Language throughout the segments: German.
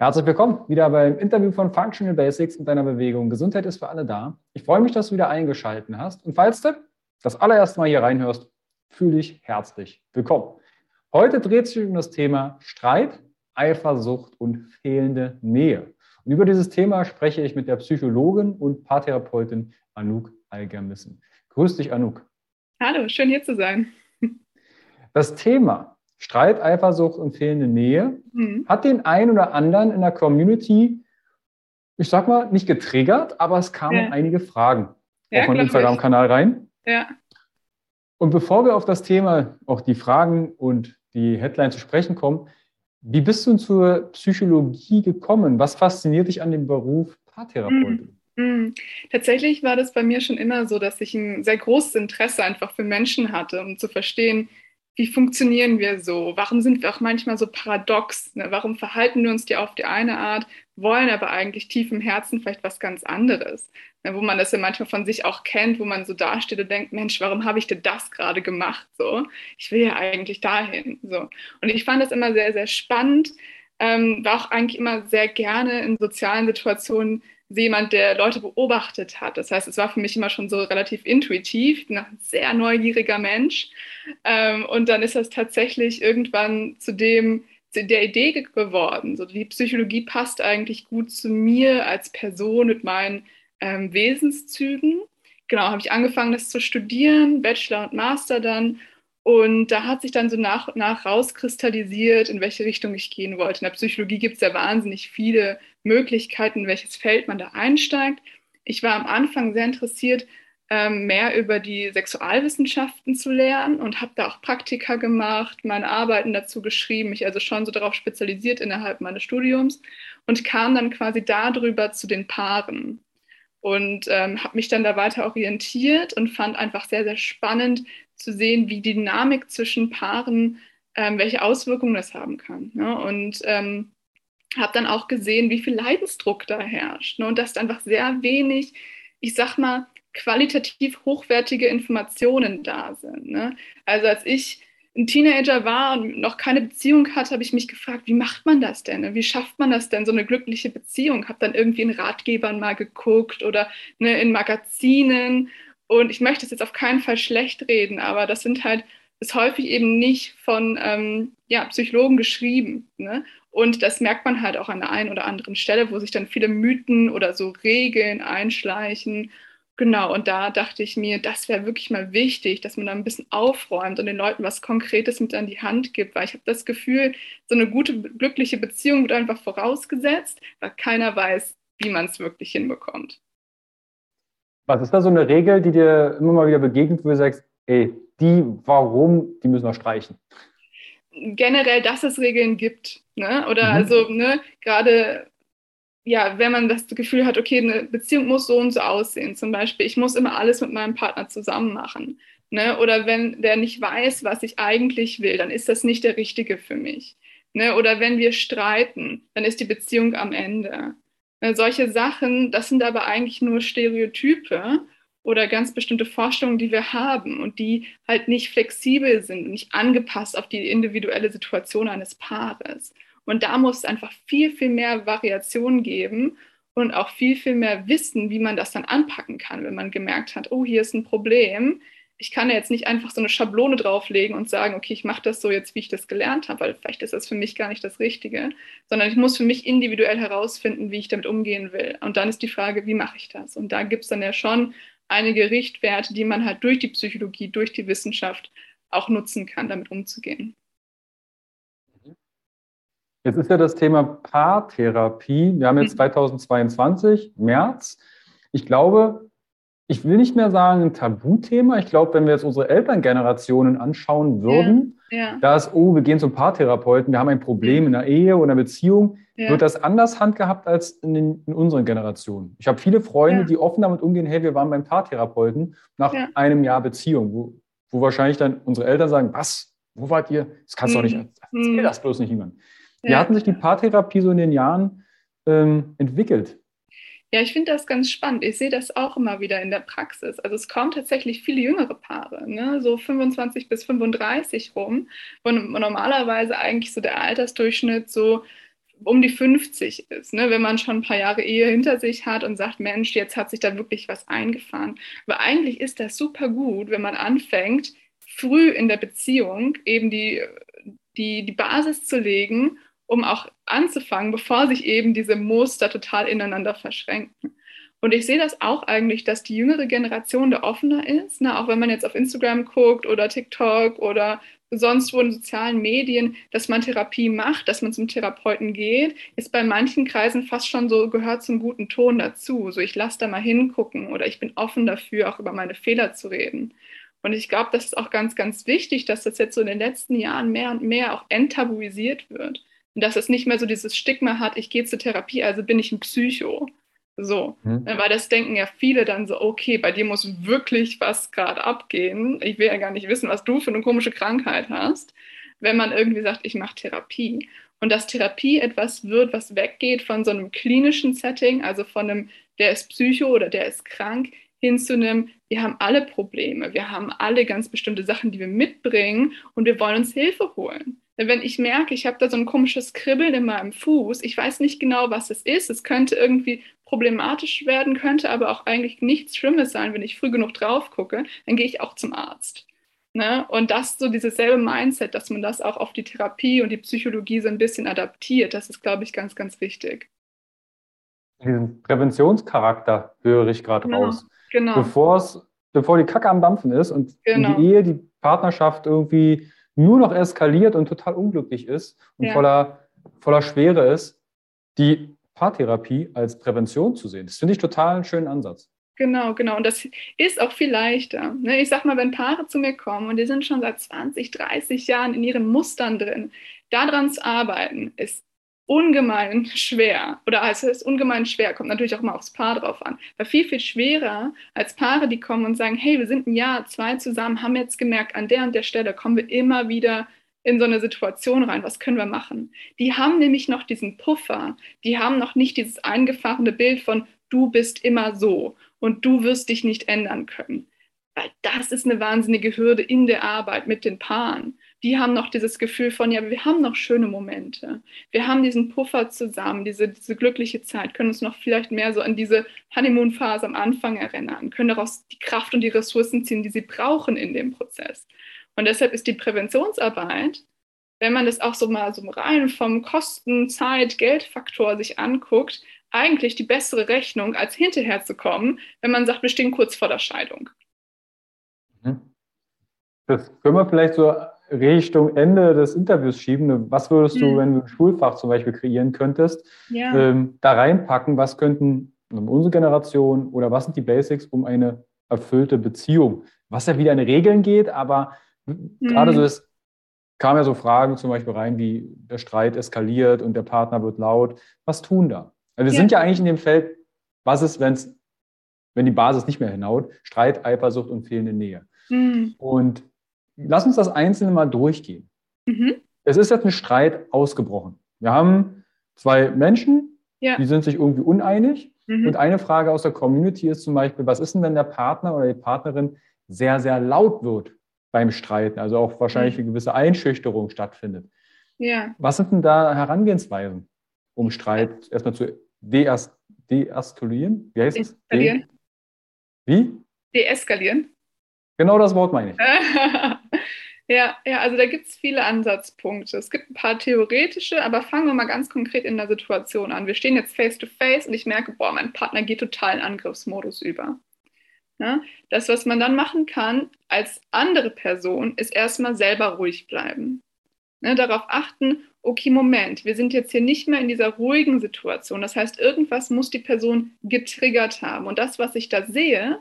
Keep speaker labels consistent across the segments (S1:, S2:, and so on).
S1: Herzlich willkommen wieder beim Interview von Functional Basics mit deiner Bewegung. Gesundheit ist für alle da. Ich freue mich, dass du wieder eingeschaltet hast. Und falls du das allererste Mal hier reinhörst, fühle dich herzlich willkommen. Heute dreht sich um das Thema Streit, Eifersucht und fehlende Nähe. Und über dieses Thema spreche ich mit der Psychologin und Paartherapeutin Anouk Algermissen. Grüß dich, Anouk.
S2: Hallo, schön hier zu sein.
S1: Das Thema Streit, Eifersucht und fehlende Nähe mhm. hat den einen oder anderen in der Community, ich sag mal, nicht getriggert, aber es kamen ja. einige Fragen ja, auf meinen Instagram-Kanal rein.
S2: Ja.
S1: Und bevor wir auf das Thema, auch die Fragen und die Headline zu sprechen kommen, wie bist du zur Psychologie gekommen? Was fasziniert dich an dem Beruf Paartherapeutin? Mhm.
S2: Hm. Tatsächlich war das bei mir schon immer so, dass ich ein sehr großes Interesse einfach für Menschen hatte, um zu verstehen, wie funktionieren wir so? Warum sind wir auch manchmal so paradox? Ne? Warum verhalten wir uns die auf die eine Art, wollen aber eigentlich tief im Herzen vielleicht was ganz anderes? Ne? Wo man das ja manchmal von sich auch kennt, wo man so dasteht und denkt, Mensch, warum habe ich denn das gerade gemacht? So, ich will ja eigentlich dahin. So. Und ich fand das immer sehr, sehr spannend. Ähm, war auch eigentlich immer sehr gerne in sozialen Situationen jemand, der Leute beobachtet hat. Das heißt, es war für mich immer schon so relativ intuitiv, ich bin ein sehr neugieriger Mensch. Ähm, und dann ist das tatsächlich irgendwann zu dem, zu der Idee geworden. So, die Psychologie passt eigentlich gut zu mir als Person mit meinen ähm, Wesenszügen. Genau, habe ich angefangen, das zu studieren, Bachelor und Master dann und da hat sich dann so nach und nach rauskristallisiert, in welche Richtung ich gehen wollte. In der Psychologie gibt es ja wahnsinnig viele Möglichkeiten, in welches Feld man da einsteigt. Ich war am Anfang sehr interessiert, ähm, mehr über die Sexualwissenschaften zu lernen und habe da auch Praktika gemacht, meine Arbeiten dazu geschrieben, mich also schon so darauf spezialisiert innerhalb meines Studiums und kam dann quasi darüber zu den Paaren und ähm, habe mich dann da weiter orientiert und fand einfach sehr, sehr spannend, zu sehen, wie die Dynamik zwischen Paaren, ähm, welche Auswirkungen das haben kann. Ne? Und ähm, habe dann auch gesehen, wie viel Leidensdruck da herrscht. Ne? Und dass einfach sehr wenig, ich sag mal, qualitativ hochwertige Informationen da sind. Ne? Also als ich ein Teenager war und noch keine Beziehung hatte, habe ich mich gefragt, wie macht man das denn? Ne? Wie schafft man das denn, so eine glückliche Beziehung? Habe dann irgendwie in Ratgebern mal geguckt oder ne, in Magazinen und ich möchte es jetzt auf keinen Fall schlecht reden, aber das sind halt, ist häufig eben nicht von ähm, ja, Psychologen geschrieben. Ne? Und das merkt man halt auch an der einen oder anderen Stelle, wo sich dann viele Mythen oder so Regeln einschleichen. Genau, und da dachte ich mir, das wäre wirklich mal wichtig, dass man da ein bisschen aufräumt und den Leuten was Konkretes mit an die Hand gibt, weil ich habe das Gefühl, so eine gute, glückliche Beziehung wird einfach vorausgesetzt, weil keiner weiß, wie man es wirklich hinbekommt.
S1: Was ist da so eine Regel, die dir immer mal wieder begegnet, wo du sagst, ey, die, warum, die müssen wir streichen?
S2: Generell, dass es Regeln gibt. Ne? Oder mhm. also, ne, gerade, ja, wenn man das Gefühl hat, okay, eine Beziehung muss so und so aussehen. Zum Beispiel, ich muss immer alles mit meinem Partner zusammen machen. Ne? Oder wenn der nicht weiß, was ich eigentlich will, dann ist das nicht der Richtige für mich. Ne? Oder wenn wir streiten, dann ist die Beziehung am Ende. Solche Sachen, das sind aber eigentlich nur Stereotype oder ganz bestimmte Vorstellungen, die wir haben und die halt nicht flexibel sind, nicht angepasst auf die individuelle Situation eines Paares. Und da muss es einfach viel, viel mehr Variation geben und auch viel, viel mehr wissen, wie man das dann anpacken kann, wenn man gemerkt hat, oh, hier ist ein Problem. Ich kann ja jetzt nicht einfach so eine Schablone drauflegen und sagen, okay, ich mache das so jetzt, wie ich das gelernt habe, weil vielleicht ist das für mich gar nicht das Richtige, sondern ich muss für mich individuell herausfinden, wie ich damit umgehen will. Und dann ist die Frage, wie mache ich das? Und da gibt es dann ja schon einige Richtwerte, die man halt durch die Psychologie, durch die Wissenschaft auch nutzen kann, damit umzugehen.
S1: Jetzt ist ja das Thema Paartherapie. Wir haben jetzt 2022, mhm. März. Ich glaube, ich will nicht mehr sagen ein Tabuthema. Ich glaube, wenn wir jetzt unsere Elterngenerationen anschauen würden, ja, ja. da ist, oh, wir gehen zum Paartherapeuten, wir haben ein Problem in der Ehe oder Beziehung, ja. wird das anders handgehabt als in, den, in unseren Generationen. Ich habe viele Freunde, die offen damit umgehen, hey, wir waren beim Paartherapeuten nach einem Jahr Beziehung, wo, wo wahrscheinlich dann unsere Eltern sagen, was, wo wart ihr? Das kannst du doch nicht, mhm. erzähl mhm. das bloß nicht jemand. Wie ja. hat sich die Paartherapie so in den Jahren ähm, entwickelt?
S2: Ja, ich finde das ganz spannend. Ich sehe das auch immer wieder in der Praxis. Also es kommen tatsächlich viele jüngere Paare, ne? so 25 bis 35 rum, wo normalerweise eigentlich so der Altersdurchschnitt so um die 50 ist, ne? wenn man schon ein paar Jahre Ehe hinter sich hat und sagt, Mensch, jetzt hat sich da wirklich was eingefahren. Aber eigentlich ist das super gut, wenn man anfängt, früh in der Beziehung eben die, die, die Basis zu legen um auch anzufangen, bevor sich eben diese Muster total ineinander verschränken. Und ich sehe das auch eigentlich, dass die jüngere Generation da offener ist, ne? auch wenn man jetzt auf Instagram guckt oder TikTok oder sonst wo in sozialen Medien, dass man Therapie macht, dass man zum Therapeuten geht, ist bei manchen Kreisen fast schon so, gehört zum guten Ton dazu. So, ich lasse da mal hingucken oder ich bin offen dafür, auch über meine Fehler zu reden. Und ich glaube, das ist auch ganz, ganz wichtig, dass das jetzt so in den letzten Jahren mehr und mehr auch enttabuisiert wird. Und dass es nicht mehr so dieses Stigma hat, ich gehe zur Therapie, also bin ich ein Psycho. So, hm. weil das denken ja viele dann so, okay, bei dir muss wirklich was gerade abgehen. Ich will ja gar nicht wissen, was du für eine komische Krankheit hast, wenn man irgendwie sagt, ich mache Therapie. Und dass Therapie etwas wird, was weggeht von so einem klinischen Setting, also von einem, der ist Psycho oder der ist krank, hin zu einem, wir haben alle Probleme, wir haben alle ganz bestimmte Sachen, die wir mitbringen und wir wollen uns Hilfe holen. Wenn ich merke, ich habe da so ein komisches Kribbeln in meinem Fuß, ich weiß nicht genau, was es ist, es könnte irgendwie problematisch werden, könnte aber auch eigentlich nichts Schlimmes sein, wenn ich früh genug drauf gucke, dann gehe ich auch zum Arzt. Ne? Und das so dieses selbe Mindset, dass man das auch auf die Therapie und die Psychologie so ein bisschen adaptiert, das ist, glaube ich, ganz, ganz wichtig.
S1: Diesen Präventionscharakter höre ich gerade genau, raus. Genau. bevor die Kacke am Dampfen ist und genau. die Ehe, die Partnerschaft irgendwie nur noch eskaliert und total unglücklich ist und ja. voller, voller Schwere ist, die Paartherapie als Prävention zu sehen. Das finde ich total einen schönen Ansatz.
S2: Genau, genau. Und das ist auch viel leichter. Ne? Ich sag mal, wenn Paare zu mir kommen und die sind schon seit 20, 30 Jahren in ihren Mustern drin, daran zu arbeiten, ist ungemein schwer. Oder also es ist ungemein schwer, kommt natürlich auch mal aufs Paar drauf an. Aber viel, viel schwerer als Paare, die kommen und sagen, hey, wir sind ein Jahr, zwei zusammen, haben jetzt gemerkt, an der und der Stelle kommen wir immer wieder in so eine Situation rein, was können wir machen? Die haben nämlich noch diesen Puffer, die haben noch nicht dieses eingefahrene Bild von, du bist immer so und du wirst dich nicht ändern können. Weil das ist eine wahnsinnige Hürde in der Arbeit mit den Paaren die haben noch dieses Gefühl von, ja, wir haben noch schöne Momente. Wir haben diesen Puffer zusammen, diese, diese glückliche Zeit, können uns noch vielleicht mehr so an diese Honeymoon-Phase am Anfang erinnern, können daraus die Kraft und die Ressourcen ziehen, die sie brauchen in dem Prozess. Und deshalb ist die Präventionsarbeit, wenn man das auch so mal so rein vom Kosten-, Zeit-, Geldfaktor sich anguckt, eigentlich die bessere Rechnung, als hinterher zu kommen, wenn man sagt, wir stehen kurz vor der Scheidung.
S1: Mhm. Das können wir vielleicht so Richtung Ende des Interviews schieben. Was würdest du, wenn du ein Schulfach zum Beispiel kreieren könntest, ja. ähm, da reinpacken? Was könnten unsere Generation oder was sind die Basics um eine erfüllte Beziehung? Was ja wieder in Regeln geht, aber mhm. gerade so ist, kamen ja so Fragen zum Beispiel rein, wie der Streit eskaliert und der Partner wird laut. Was tun da? Also wir ja. sind ja eigentlich in dem Feld, was ist, wenn's, wenn die Basis nicht mehr hinhaut? Streit, Eifersucht und fehlende Nähe. Mhm. Und lass uns das Einzelne mal durchgehen. Mhm. Es ist jetzt ein Streit ausgebrochen. Wir haben zwei Menschen, ja. die sind sich irgendwie uneinig. Mhm. Und eine Frage aus der Community ist zum Beispiel, was ist denn, wenn der Partner oder die Partnerin sehr, sehr laut wird beim Streiten, also auch wahrscheinlich mhm. eine gewisse Einschüchterung stattfindet? Ja. Was sind denn da Herangehensweisen, um Streit erstmal zu deeskalieren? Wie heißt es? De Wie?
S2: Deeskalieren.
S1: Genau das Wort meine ich.
S2: Ja, ja, also da gibt es viele Ansatzpunkte. Es gibt ein paar theoretische, aber fangen wir mal ganz konkret in der Situation an. Wir stehen jetzt face to face und ich merke, boah, mein Partner geht total in Angriffsmodus über. Ja, das, was man dann machen kann als andere Person, ist erstmal selber ruhig bleiben. Ja, darauf achten, okay, Moment, wir sind jetzt hier nicht mehr in dieser ruhigen Situation. Das heißt, irgendwas muss die Person getriggert haben. Und das, was ich da sehe,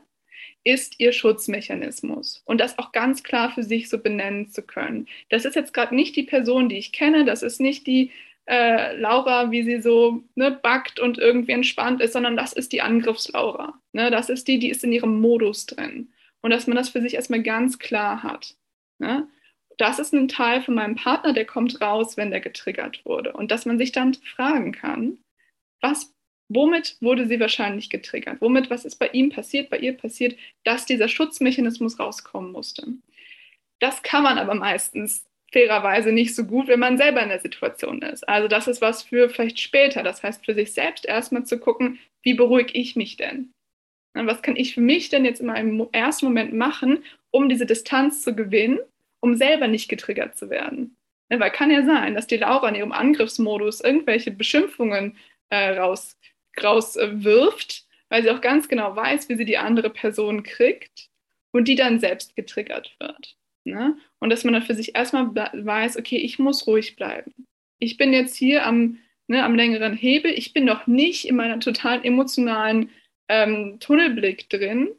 S2: ist ihr Schutzmechanismus und das auch ganz klar für sich so benennen zu können. Das ist jetzt gerade nicht die Person, die ich kenne, das ist nicht die äh, Laura, wie sie so ne, backt und irgendwie entspannt ist, sondern das ist die Angriffslaura. Ne? Das ist die, die ist in ihrem Modus drin. Und dass man das für sich erstmal ganz klar hat. Ne? Das ist ein Teil von meinem Partner, der kommt raus, wenn der getriggert wurde. Und dass man sich dann fragen kann, was Womit wurde sie wahrscheinlich getriggert? Womit, was ist bei ihm passiert, bei ihr passiert, dass dieser Schutzmechanismus rauskommen musste? Das kann man aber meistens fairerweise nicht so gut, wenn man selber in der Situation ist. Also das ist was für vielleicht später. Das heißt, für sich selbst erstmal zu gucken, wie beruhige ich mich denn? Was kann ich für mich denn jetzt in meinem ersten Moment machen, um diese Distanz zu gewinnen, um selber nicht getriggert zu werden? Weil kann ja sein, dass die Laura in ihrem Angriffsmodus irgendwelche Beschimpfungen äh, raus rauswirft, weil sie auch ganz genau weiß, wie sie die andere Person kriegt und die dann selbst getriggert wird. Ne? Und dass man dann für sich erstmal weiß, okay, ich muss ruhig bleiben. Ich bin jetzt hier am, ne, am längeren Hebel, ich bin noch nicht in meiner totalen emotionalen ähm, Tunnelblick drin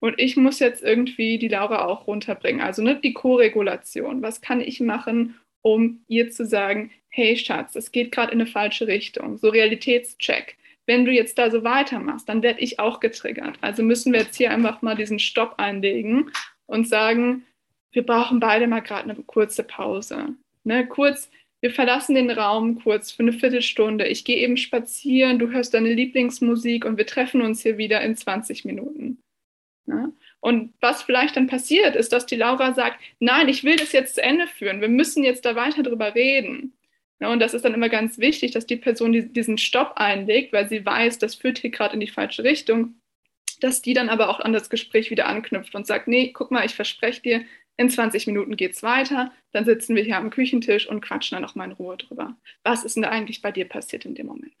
S2: und ich muss jetzt irgendwie die Laura auch runterbringen. Also ne, die Co-Regulation. Was kann ich machen, um ihr zu sagen, hey Schatz, es geht gerade in eine falsche Richtung. So Realitätscheck wenn du jetzt da so weitermachst, dann werde ich auch getriggert. Also müssen wir jetzt hier einfach mal diesen Stopp einlegen und sagen, wir brauchen beide mal gerade eine kurze Pause. Ne, kurz, wir verlassen den Raum kurz für eine Viertelstunde. Ich gehe eben spazieren, du hörst deine Lieblingsmusik und wir treffen uns hier wieder in 20 Minuten. Ne? Und was vielleicht dann passiert, ist, dass die Laura sagt, nein, ich will das jetzt zu Ende führen. Wir müssen jetzt da weiter drüber reden. Ja, und das ist dann immer ganz wichtig, dass die Person diesen Stopp einlegt, weil sie weiß, das führt hier gerade in die falsche Richtung, dass die dann aber auch an das Gespräch wieder anknüpft und sagt, nee, guck mal, ich verspreche dir, in 20 Minuten geht es weiter, dann sitzen wir hier am Küchentisch und quatschen dann nochmal in Ruhe drüber. Was ist denn da eigentlich bei dir passiert in dem Moment?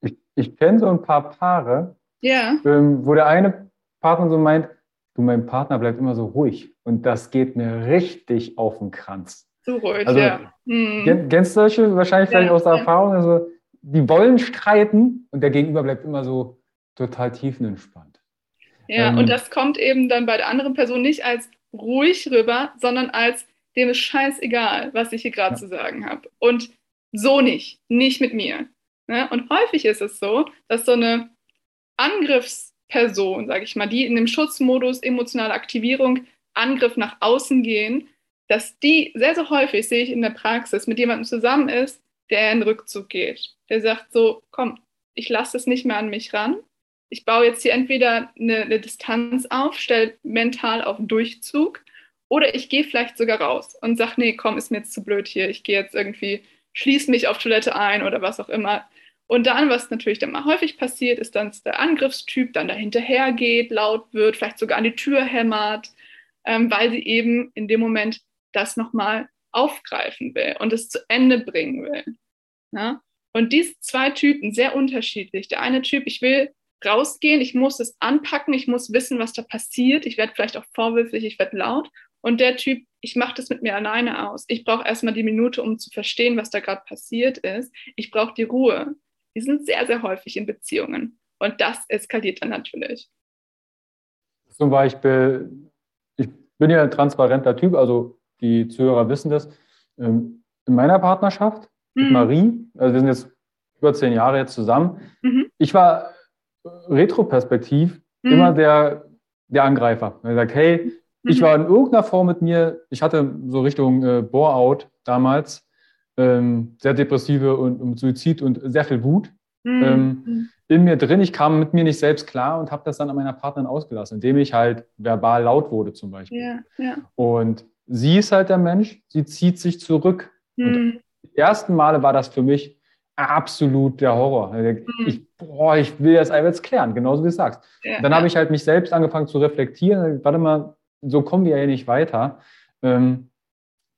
S1: Ich, ich kenne so ein paar Paare,
S2: ja.
S1: ähm, wo der eine Partner so meint, du, mein Partner bleibt immer so ruhig und das geht mir richtig auf den Kranz.
S2: Zu ruhig, also, ja.
S1: Hm. Kennst du solche wahrscheinlich vielleicht aus der Erfahrung? Also, die wollen streiten und der Gegenüber bleibt immer so total tiefenentspannt.
S2: Ja, ähm, und das kommt eben dann bei der anderen Person nicht als ruhig rüber, sondern als dem ist scheißegal, was ich hier gerade ja. zu sagen habe. Und so nicht, nicht mit mir. Ne? Und häufig ist es so, dass so eine Angriffsperson, sage ich mal, die in dem Schutzmodus emotionale Aktivierung, Angriff nach außen gehen, dass die sehr, sehr häufig, sehe ich in der Praxis, mit jemandem zusammen ist, der in Rückzug geht. Der sagt so, komm, ich lasse es nicht mehr an mich ran. Ich baue jetzt hier entweder eine, eine Distanz auf, stelle mental auf Durchzug oder ich gehe vielleicht sogar raus und sage, nee, komm, ist mir jetzt zu blöd hier. Ich gehe jetzt irgendwie, schließe mich auf Toilette ein oder was auch immer. Und dann, was natürlich dann mal häufig passiert, ist dass der Angriffstyp dann dahinterher geht, laut wird, vielleicht sogar an die Tür hämmert, ähm, weil sie eben in dem Moment das nochmal aufgreifen will und es zu Ende bringen will. Ja? Und diese zwei Typen, sehr unterschiedlich. Der eine Typ, ich will rausgehen, ich muss es anpacken, ich muss wissen, was da passiert, ich werde vielleicht auch vorwürflich, ich werde laut. Und der Typ, ich mache das mit mir alleine aus. Ich brauche erstmal die Minute, um zu verstehen, was da gerade passiert ist. Ich brauche die Ruhe. Die sind sehr, sehr häufig in Beziehungen. Und das eskaliert dann natürlich.
S1: Zum Beispiel, ich bin ja ein transparenter Typ, also die Zuhörer wissen das, ähm, in meiner Partnerschaft mhm. mit Marie, also wir sind jetzt über zehn Jahre jetzt zusammen, mhm. ich war retroperspektiv mhm. immer der, der Angreifer. Er sagt, hey, ich mhm. war in irgendeiner Form mit mir, ich hatte so Richtung äh, Bore-out damals, ähm, sehr depressive und, und Suizid und sehr viel Wut. mhm. ähm, in mir drin. Ich kam mit mir nicht selbst klar und habe das dann an meiner Partnerin ausgelassen, indem ich halt verbal laut wurde zum Beispiel.
S2: Ja, ja.
S1: Und sie ist halt der Mensch, sie zieht sich zurück. Mhm. Und die ersten Male war das für mich absolut der Horror. Mhm. Ich, boah, ich will das einfach jetzt klären, genauso wie du sagst. Ja, dann habe ich halt mich selbst angefangen zu reflektieren. Warte mal, so kommen wir ja nicht weiter. Ähm,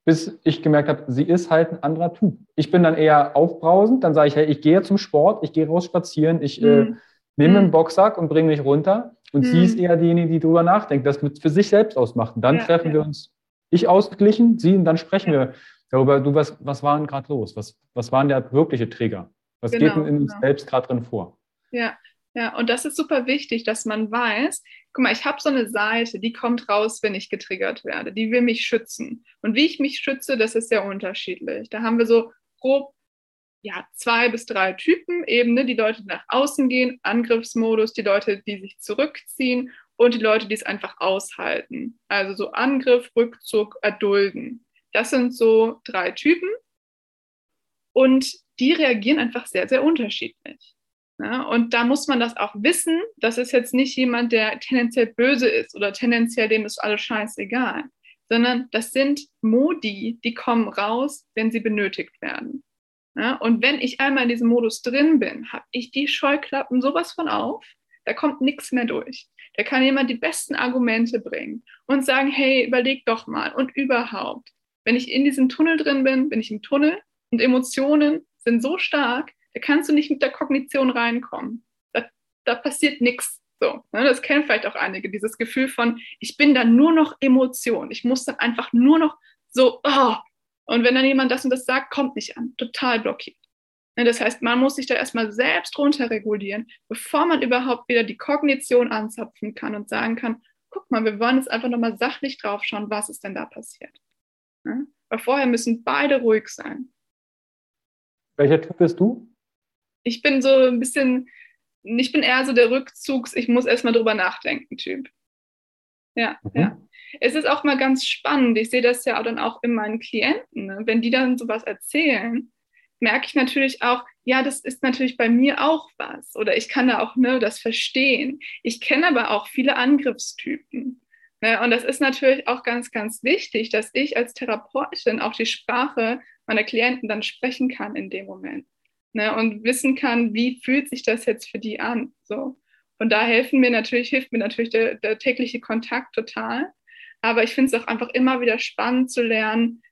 S1: bis ich gemerkt habe, sie ist halt ein anderer Typ. Ich bin dann eher aufbrausend, dann sage ich, hey, ich gehe zum Sport, ich gehe raus spazieren, ich mhm. äh, nehme einen mhm. Boxsack und bringe mich runter. Und mhm. sie ist eher diejenige, die darüber nachdenkt, das mit für sich selbst ausmacht. Und dann ja, treffen ja. wir uns, ich ausgeglichen, sie, und dann sprechen wir darüber, du, was, was war denn gerade los? Was, was waren der wirkliche Trigger? Was genau, geht denn in uns genau. selbst gerade drin vor?
S2: Ja, ja, und das ist super wichtig, dass man weiß, guck mal, ich habe so eine Seite, die kommt raus, wenn ich getriggert werde, die will mich schützen. Und wie ich mich schütze, das ist sehr unterschiedlich. Da haben wir so grob ja, zwei bis drei Typen, eben ne, die Leute, die nach außen gehen, Angriffsmodus, die Leute, die sich zurückziehen und die Leute, die es einfach aushalten. Also so Angriff, Rückzug, Erdulden. Das sind so drei Typen und die reagieren einfach sehr, sehr unterschiedlich. Ja, und da muss man das auch wissen. Das ist jetzt nicht jemand, der tendenziell böse ist oder tendenziell dem ist alles scheißegal, sondern das sind Modi, die kommen raus, wenn sie benötigt werden. Ja, und wenn ich einmal in diesem Modus drin bin, habe ich die Scheuklappen sowas von auf, da kommt nichts mehr durch. Da kann jemand die besten Argumente bringen und sagen, hey, überleg doch mal und überhaupt. Wenn ich in diesem Tunnel drin bin, bin ich im Tunnel und Emotionen sind so stark, da kannst du nicht mit der Kognition reinkommen. Da, da passiert nichts. So, ne? Das kennen vielleicht auch einige, dieses Gefühl von, ich bin dann nur noch Emotion. Ich muss dann einfach nur noch so, oh. und wenn dann jemand das und das sagt, kommt nicht an, total blockiert. Ne? Das heißt, man muss sich da erstmal selbst runterregulieren, bevor man überhaupt wieder die Kognition anzapfen kann und sagen kann, guck mal, wir wollen jetzt einfach nochmal sachlich drauf schauen, was ist denn da passiert. Ne? Weil vorher müssen beide ruhig sein.
S1: Welcher Typ bist du?
S2: ich bin so ein bisschen, ich bin eher so der Rückzugs, ich muss erstmal drüber nachdenken Typ. Ja, mhm. ja. Es ist auch mal ganz spannend. Ich sehe das ja dann auch in meinen Klienten. Ne? Wenn die dann sowas erzählen, merke ich natürlich auch, ja, das ist natürlich bei mir auch was. Oder ich kann da auch ne, das verstehen. Ich kenne aber auch viele Angriffstypen. Ne? Und das ist natürlich auch ganz, ganz wichtig, dass ich als Therapeutin auch die Sprache meiner Klienten dann sprechen kann in dem Moment ne, und wissen kann, wie fühlt sich das jetzt für die an. So. Und da helfen mir natürlich, hilft mir natürlich der, der tägliche Kontakt total. Aber ich finde es auch einfach immer wieder spannend zu lernen,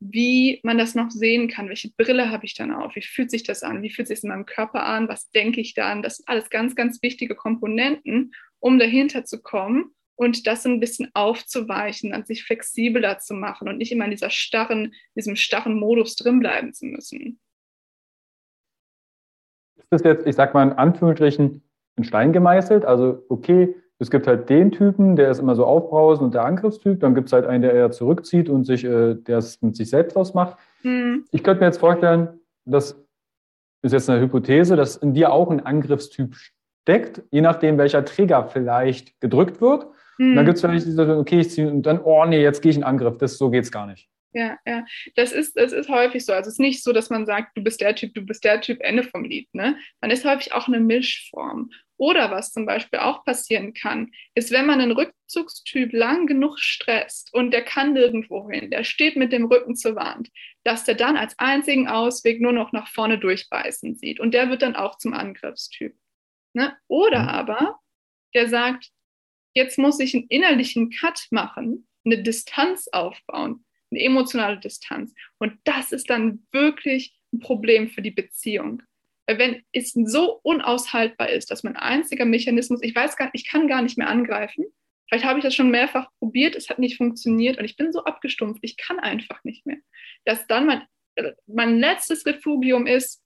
S2: wie man das noch sehen kann. Welche Brille habe ich dann auf? Wie fühlt sich das an? Wie fühlt sich es in meinem Körper an? Was denke ich dann? Das sind alles ganz, ganz wichtige Komponenten, um dahinter zu kommen und das ein bisschen aufzuweichen, an sich flexibler zu machen und nicht immer in dieser starren, diesem starren Modus drinbleiben zu müssen
S1: ist das jetzt, ich sag mal in Anführungsstrichen, in Stein gemeißelt? Also, okay, es gibt halt den Typen, der ist immer so aufbrausend und der Angriffstyp. Dann gibt es halt einen, der eher zurückzieht und sich, äh, der es mit sich selbst ausmacht. Mhm. Ich könnte mir jetzt vorstellen, das ist jetzt eine Hypothese, dass in dir auch ein Angriffstyp steckt, je nachdem, welcher Trigger vielleicht gedrückt wird. Mhm. dann gibt es vielleicht diese, okay, ich ziehe und dann, oh nee, jetzt gehe ich in Angriff. Das, so geht es gar nicht
S2: ja, ja. Das ist, das ist häufig so. Also es ist nicht so, dass man sagt, du bist der Typ, du bist der Typ, Ende vom Lied. Ne? Man ist häufig auch eine Mischform. Oder was zum Beispiel auch passieren kann, ist, wenn man einen Rückzugstyp lang genug stresst und der kann nirgendwo hin, der steht mit dem Rücken zur Wand, dass der dann als einzigen Ausweg nur noch nach vorne durchbeißen sieht. Und der wird dann auch zum Angriffstyp. Ne? Oder mhm. aber der sagt, jetzt muss ich einen innerlichen Cut machen, eine Distanz aufbauen eine emotionale Distanz. Und das ist dann wirklich ein Problem für die Beziehung. Wenn es so unaushaltbar ist, dass mein einziger Mechanismus, ich weiß gar nicht, ich kann gar nicht mehr angreifen. Vielleicht habe ich das schon mehrfach probiert, es hat nicht funktioniert und ich bin so abgestumpft, ich kann einfach nicht mehr. Dass dann mein, mein letztes Refugium ist,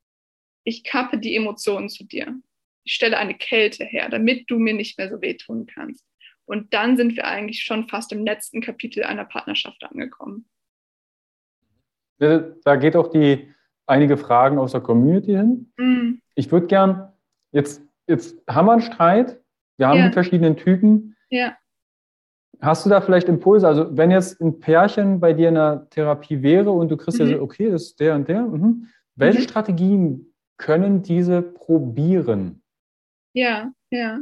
S2: ich kappe die Emotionen zu dir. Ich stelle eine Kälte her, damit du mir nicht mehr so wehtun kannst. Und dann sind wir eigentlich schon fast im letzten Kapitel einer Partnerschaft angekommen.
S1: Da geht auch die einige Fragen aus der Community hin. Mhm. Ich würde gern, jetzt, jetzt haben wir einen Streit, wir haben ja. die verschiedenen Typen.
S2: Ja.
S1: Hast du da vielleicht Impulse? Also, wenn jetzt ein Pärchen bei dir in der Therapie wäre und du kriegst mhm. ja so, okay, das ist der und der, mhm. welche mhm. Strategien können diese probieren?
S2: Ja, ja.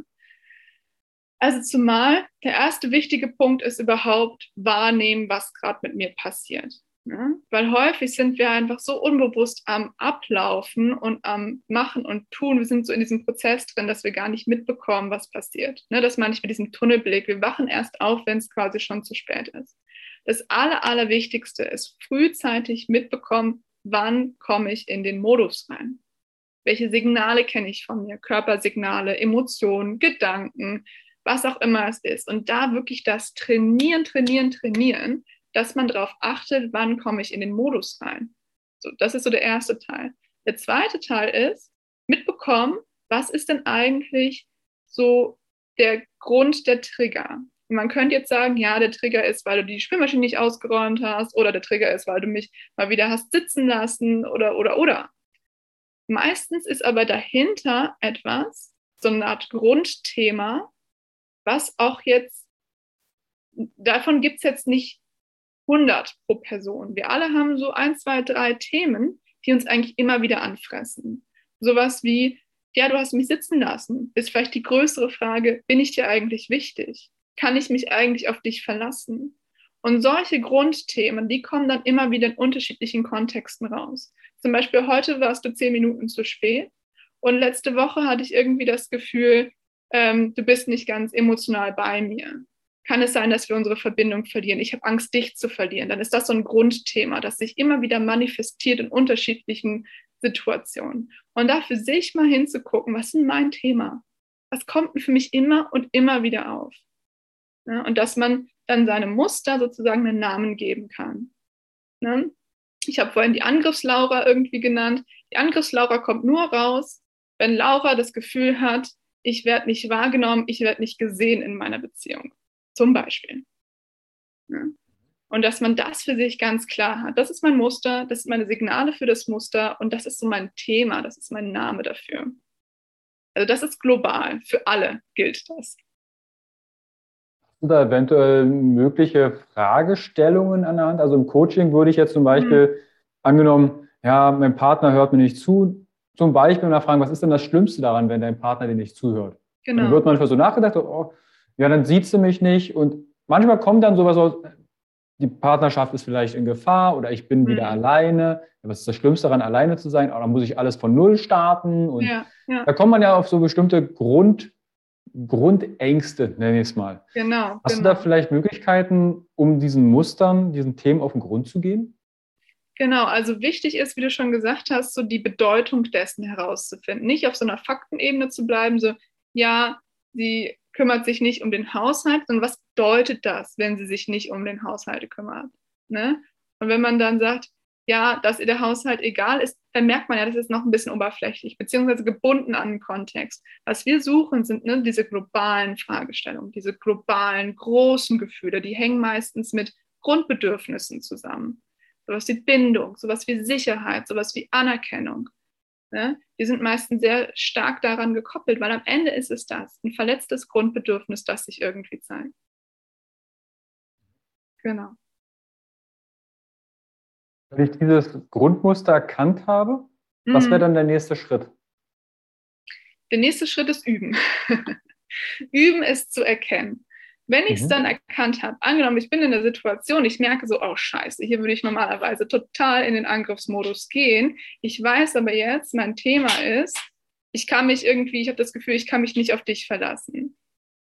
S2: Also zumal der erste wichtige Punkt ist überhaupt wahrnehmen, was gerade mit mir passiert. Ne? Weil häufig sind wir einfach so unbewusst am Ablaufen und am Machen und Tun. Wir sind so in diesem Prozess drin, dass wir gar nicht mitbekommen, was passiert. Ne? Das meine ich mit diesem Tunnelblick. Wir wachen erst auf, wenn es quasi schon zu spät ist. Das Aller, Allerwichtigste ist frühzeitig mitbekommen, wann komme ich in den Modus rein. Welche Signale kenne ich von mir? Körpersignale, Emotionen, Gedanken, was auch immer es ist. Und da wirklich das Trainieren, Trainieren, Trainieren, dass man darauf achtet, wann komme ich in den Modus rein. So, das ist so der erste Teil. Der zweite Teil ist, mitbekommen, was ist denn eigentlich so der Grund der Trigger? Und man könnte jetzt sagen, ja, der Trigger ist, weil du die Spülmaschine nicht ausgeräumt hast oder der Trigger ist, weil du mich mal wieder hast sitzen lassen oder, oder, oder. Meistens ist aber dahinter etwas, so eine Art Grundthema, was auch jetzt, davon gibt es jetzt nicht 100 pro Person. Wir alle haben so ein, zwei, drei Themen, die uns eigentlich immer wieder anfressen. Sowas wie, ja, du hast mich sitzen lassen, ist vielleicht die größere Frage, bin ich dir eigentlich wichtig? Kann ich mich eigentlich auf dich verlassen? Und solche Grundthemen, die kommen dann immer wieder in unterschiedlichen Kontexten raus. Zum Beispiel heute warst du zehn Minuten zu spät und letzte Woche hatte ich irgendwie das Gefühl, ähm, du bist nicht ganz emotional bei mir. Kann es sein, dass wir unsere Verbindung verlieren? Ich habe Angst, dich zu verlieren. Dann ist das so ein Grundthema, das sich immer wieder manifestiert in unterschiedlichen Situationen. Und da für sich mal hinzugucken, was ist mein Thema? Was kommt für mich immer und immer wieder auf? Ja, und dass man dann seinem Muster sozusagen einen Namen geben kann. Ne? Ich habe vorhin die Angriffslaura irgendwie genannt. Die Angriffslaura kommt nur raus, wenn Laura das Gefühl hat, ich werde nicht wahrgenommen, ich werde nicht gesehen in meiner Beziehung. Zum Beispiel. Ja. Und dass man das für sich ganz klar hat. Das ist mein Muster, das sind meine Signale für das Muster und das ist so mein Thema, das ist mein Name dafür. Also das ist global, für alle gilt das.
S1: Hast du da eventuell mögliche Fragestellungen an der Hand? Also im Coaching würde ich jetzt zum Beispiel mhm. angenommen, ja, mein Partner hört mir nicht zu, zum Beispiel mal fragen, was ist denn das Schlimmste daran, wenn dein Partner dir nicht zuhört? Genau. dann wird manchmal so nachgedacht, oh, ja, dann sieht sie mich nicht. Und manchmal kommt dann sowas aus, die Partnerschaft ist vielleicht in Gefahr oder ich bin mhm. wieder alleine. Was ist das Schlimmste daran, alleine zu sein? Oder muss ich alles von Null starten? Und ja, ja. da kommt man ja auf so bestimmte Grund, Grundängste, nenne ich es mal. Genau. Hast genau. du da vielleicht Möglichkeiten, um diesen Mustern, diesen Themen auf den Grund zu gehen?
S2: Genau, also wichtig ist, wie du schon gesagt hast, so die Bedeutung dessen herauszufinden. Nicht auf so einer Faktenebene zu bleiben, so, ja, sie kümmert sich nicht um den Haushalt, sondern was bedeutet das, wenn sie sich nicht um den Haushalt kümmert? Ne? Und wenn man dann sagt, ja, dass ihr der Haushalt egal ist, dann merkt man ja, das ist noch ein bisschen oberflächlich, beziehungsweise gebunden an den Kontext. Was wir suchen, sind ne, diese globalen Fragestellungen, diese globalen, großen Gefühle, die hängen meistens mit Grundbedürfnissen zusammen sowas wie Bindung, sowas wie Sicherheit, sowas wie Anerkennung. Ne? Die sind meistens sehr stark daran gekoppelt, weil am Ende ist es das, ein verletztes Grundbedürfnis, das sich irgendwie zeigt. Genau.
S1: Wenn ich dieses Grundmuster erkannt habe, mhm. was wäre dann der nächste Schritt?
S2: Der nächste Schritt ist üben. üben ist zu erkennen. Wenn ich es mhm. dann erkannt habe, angenommen, ich bin in der Situation, ich merke so, oh scheiße, hier würde ich normalerweise total in den Angriffsmodus gehen. Ich weiß aber jetzt, mein Thema ist, ich kann mich irgendwie, ich habe das Gefühl, ich kann mich nicht auf dich verlassen.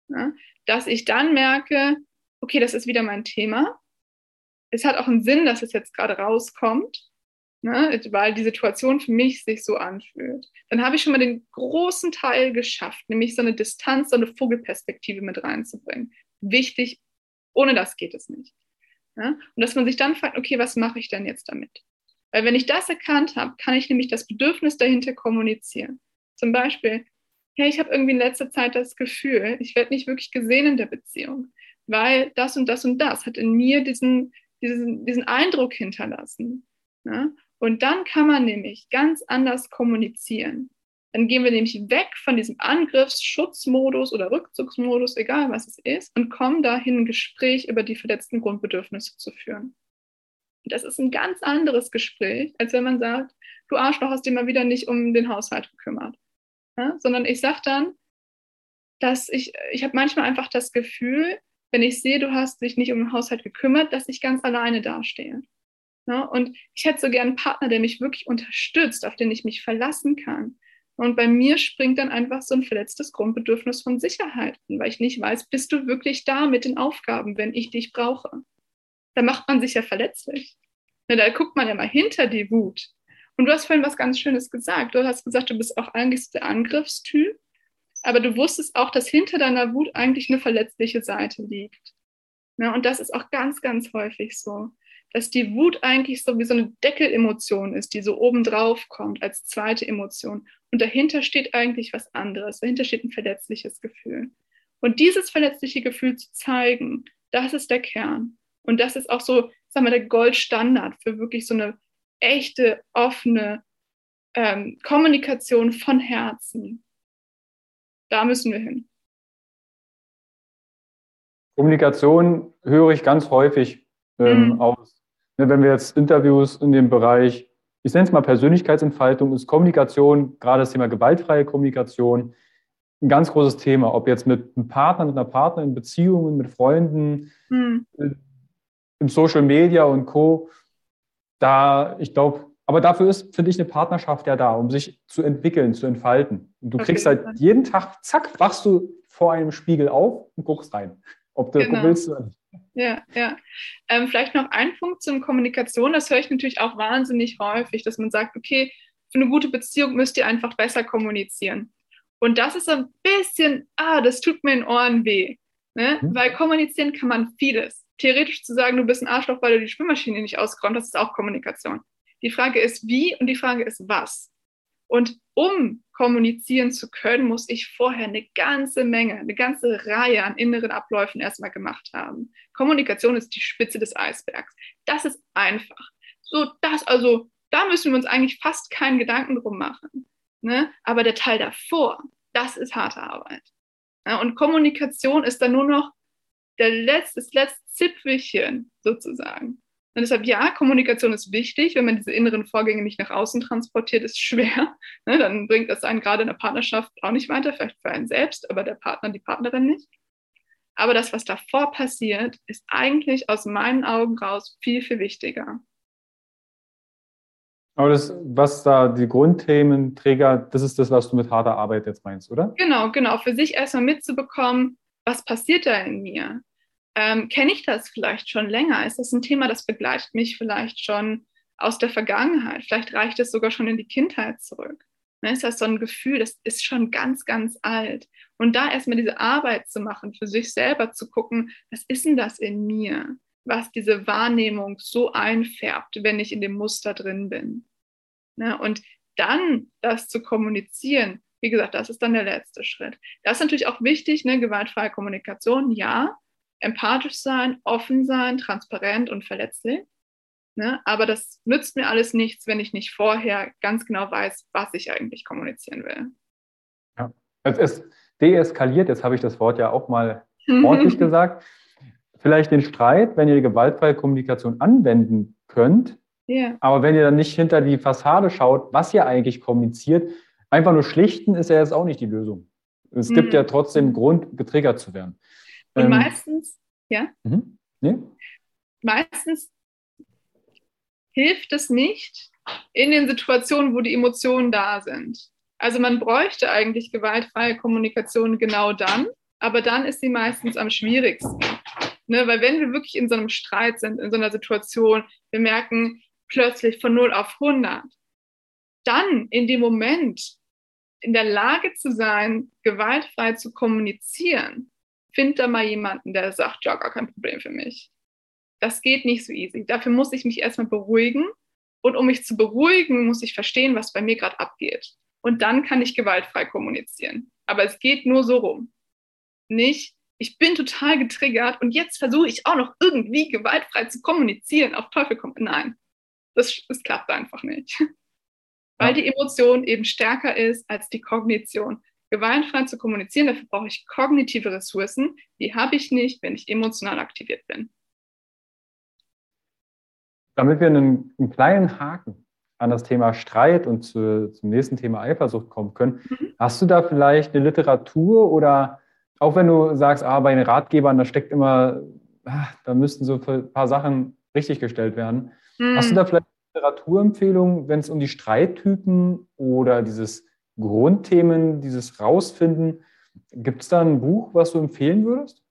S2: Ja? Dass ich dann merke, okay, das ist wieder mein Thema. Es hat auch einen Sinn, dass es jetzt gerade rauskommt, ne? weil die Situation für mich sich so anfühlt. Dann habe ich schon mal den großen Teil geschafft, nämlich so eine Distanz, so eine Vogelperspektive mit reinzubringen wichtig. Ohne das geht es nicht. Ja? Und dass man sich dann fragt, okay, was mache ich denn jetzt damit? Weil wenn ich das erkannt habe, kann ich nämlich das Bedürfnis dahinter kommunizieren. Zum Beispiel, hey, ich habe irgendwie in letzter Zeit das Gefühl, ich werde nicht wirklich gesehen in der Beziehung, weil das und das und das hat in mir diesen, diesen, diesen Eindruck hinterlassen. Ja? Und dann kann man nämlich ganz anders kommunizieren. Dann gehen wir nämlich weg von diesem Angriffsschutzmodus oder Rückzugsmodus, egal was es ist, und kommen dahin, ein Gespräch über die verletzten Grundbedürfnisse zu führen. Das ist ein ganz anderes Gespräch, als wenn man sagt, du Arschloch hast dir mal wieder nicht um den Haushalt gekümmert. Ja? Sondern ich sage dann, dass ich, ich habe manchmal einfach das Gefühl, wenn ich sehe, du hast dich nicht um den Haushalt gekümmert, dass ich ganz alleine dastehe. Ja? Und ich hätte so gerne einen Partner, der mich wirklich unterstützt, auf den ich mich verlassen kann. Und bei mir springt dann einfach so ein verletztes Grundbedürfnis von Sicherheit, weil ich nicht weiß, bist du wirklich da mit den Aufgaben, wenn ich dich brauche? Da macht man sich ja verletzlich. Da guckt man ja mal hinter die Wut. Und du hast vorhin was ganz Schönes gesagt. Du hast gesagt, du bist auch eigentlich der Angriffstyp, aber du wusstest auch, dass hinter deiner Wut eigentlich eine verletzliche Seite liegt. Und das ist auch ganz, ganz häufig so dass die Wut eigentlich so wie so eine Deckelemotion ist, die so obendrauf kommt als zweite Emotion. Und dahinter steht eigentlich was anderes. Dahinter steht ein verletzliches Gefühl. Und dieses verletzliche Gefühl zu zeigen, das ist der Kern. Und das ist auch so, sagen wir, der Goldstandard für wirklich so eine echte, offene ähm, Kommunikation von Herzen. Da müssen wir hin.
S1: Kommunikation höre ich ganz häufig ähm, mhm. aus wenn wir jetzt Interviews in dem Bereich, ich nenne es mal Persönlichkeitsentfaltung, ist Kommunikation, gerade das Thema gewaltfreie Kommunikation, ein ganz großes Thema. Ob jetzt mit einem Partner, mit einer Partnerin, Beziehungen, mit Freunden, mhm. im Social Media und Co. Da, ich glaube, aber dafür ist, finde ich, eine Partnerschaft ja da, um sich zu entwickeln, zu entfalten. Und du okay. kriegst halt jeden Tag, zack, wachst du vor einem Spiegel auf und guckst rein, ob du genau. willst oder nicht.
S2: Ja, ja. Ähm, vielleicht noch ein Punkt zum Kommunikation. Das höre ich natürlich auch wahnsinnig häufig, dass man sagt, okay, für eine gute Beziehung müsst ihr einfach besser kommunizieren. Und das ist ein bisschen, ah, das tut mir in Ohren weh. Ne? Mhm. Weil kommunizieren kann man vieles. Theoretisch zu sagen, du bist ein Arschloch, weil du die Spülmaschine nicht ausgeräumt hast, ist auch Kommunikation. Die Frage ist wie und die Frage ist was. Und um kommunizieren zu können, muss ich vorher eine ganze Menge, eine ganze Reihe an inneren Abläufen erstmal gemacht haben. Kommunikation ist die Spitze des Eisbergs. Das ist einfach. So, das, also, da müssen wir uns eigentlich fast keinen Gedanken drum machen. Ne? Aber der Teil davor, das ist harte Arbeit. Ja, und Kommunikation ist dann nur noch der letzte, das letzte Zipfelchen sozusagen. Und deshalb, ja, Kommunikation ist wichtig. Wenn man diese inneren Vorgänge nicht nach außen transportiert, ist schwer. Ne, dann bringt das einen gerade in der Partnerschaft auch nicht weiter, vielleicht für einen selbst, aber der Partner, die Partnerin nicht. Aber das, was davor passiert, ist eigentlich aus meinen Augen raus viel, viel wichtiger.
S1: Aber das, was da die Grundthemen Träger, das ist das, was du mit harter Arbeit jetzt meinst, oder?
S2: Genau, genau. Für sich erstmal mitzubekommen, was passiert da in mir? Ähm, kenne ich das vielleicht schon länger? Ist das ein Thema, das begleitet mich vielleicht schon aus der Vergangenheit? Vielleicht reicht es sogar schon in die Kindheit zurück. Ne, ist das so ein Gefühl, das ist schon ganz, ganz alt. Und da erstmal diese Arbeit zu machen, für sich selber zu gucken, was ist denn das in mir, was diese Wahrnehmung so einfärbt, wenn ich in dem Muster drin bin. Ne, und dann das zu kommunizieren, wie gesagt, das ist dann der letzte Schritt. Das ist natürlich auch wichtig, ne, gewaltfreie Kommunikation, ja, empathisch sein, offen sein, transparent und verletzlich. Ne? Aber das nützt mir alles nichts, wenn ich nicht vorher ganz genau weiß, was ich eigentlich kommunizieren will.
S1: Ja, es ist deeskaliert, jetzt habe ich das Wort ja auch mal ordentlich gesagt. Vielleicht den Streit, wenn ihr die gewaltfreie Kommunikation anwenden könnt, yeah. aber wenn ihr dann nicht hinter die Fassade schaut, was ihr eigentlich kommuniziert, einfach nur schlichten ist ja jetzt auch nicht die Lösung. Es gibt mhm. ja trotzdem Grund, getriggert zu werden.
S2: Und ähm, meistens, ja? Mhm. Nee? Meistens hilft es nicht in den Situationen, wo die Emotionen da sind. Also man bräuchte eigentlich gewaltfreie Kommunikation genau dann, aber dann ist sie meistens am schwierigsten. Ne, weil wenn wir wirklich in so einem Streit sind, in so einer Situation, wir merken plötzlich von 0 auf 100, dann in dem Moment in der Lage zu sein, gewaltfrei zu kommunizieren, find da mal jemanden, der sagt, ja, gar kein Problem für mich. Das geht nicht so easy. Dafür muss ich mich erstmal beruhigen. Und um mich zu beruhigen, muss ich verstehen, was bei mir gerade abgeht. Und dann kann ich gewaltfrei kommunizieren. Aber es geht nur so rum. Nicht, ich bin total getriggert und jetzt versuche ich auch noch irgendwie gewaltfrei zu kommunizieren. Auf Teufel kommt. Nein, das, das klappt einfach nicht. Weil die Emotion eben stärker ist als die Kognition gewaltfrei zu kommunizieren. Dafür brauche ich kognitive Ressourcen. Die habe ich nicht, wenn ich emotional aktiviert bin.
S1: Damit wir einen, einen kleinen Haken an das Thema Streit und zu, zum nächsten Thema Eifersucht kommen können, mhm. hast du da vielleicht eine Literatur oder auch wenn du sagst, ah, bei den Ratgebern, da steckt immer, ah, da müssten so ein paar Sachen richtiggestellt werden. Mhm. Hast du da vielleicht Literaturempfehlungen, wenn es um die Streittypen oder dieses Grundthemen, dieses Rausfinden, gibt es da ein Buch, was du empfehlen würdest?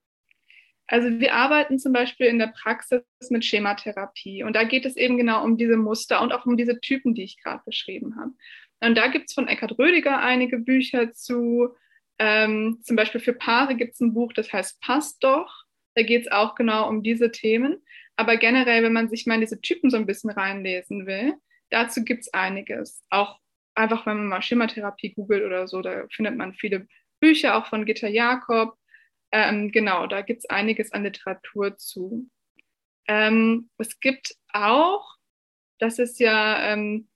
S2: Also wir arbeiten zum Beispiel in der Praxis mit Schematherapie und da geht es eben genau um diese Muster und auch um diese Typen, die ich gerade beschrieben habe. Und da gibt es von Eckhard Rödiger einige Bücher zu. Ähm, zum Beispiel für Paare gibt es ein Buch, das heißt Passt doch. Da geht es auch genau um diese Themen. Aber generell, wenn man sich mal in diese Typen so ein bisschen reinlesen will, dazu gibt es einiges. Auch einfach, wenn man mal Schematherapie googelt oder so, da findet man viele Bücher, auch von Gitta Jakob ähm, genau, da gibt es einiges an Literatur zu. Ähm, es gibt auch, das ist ja ähm,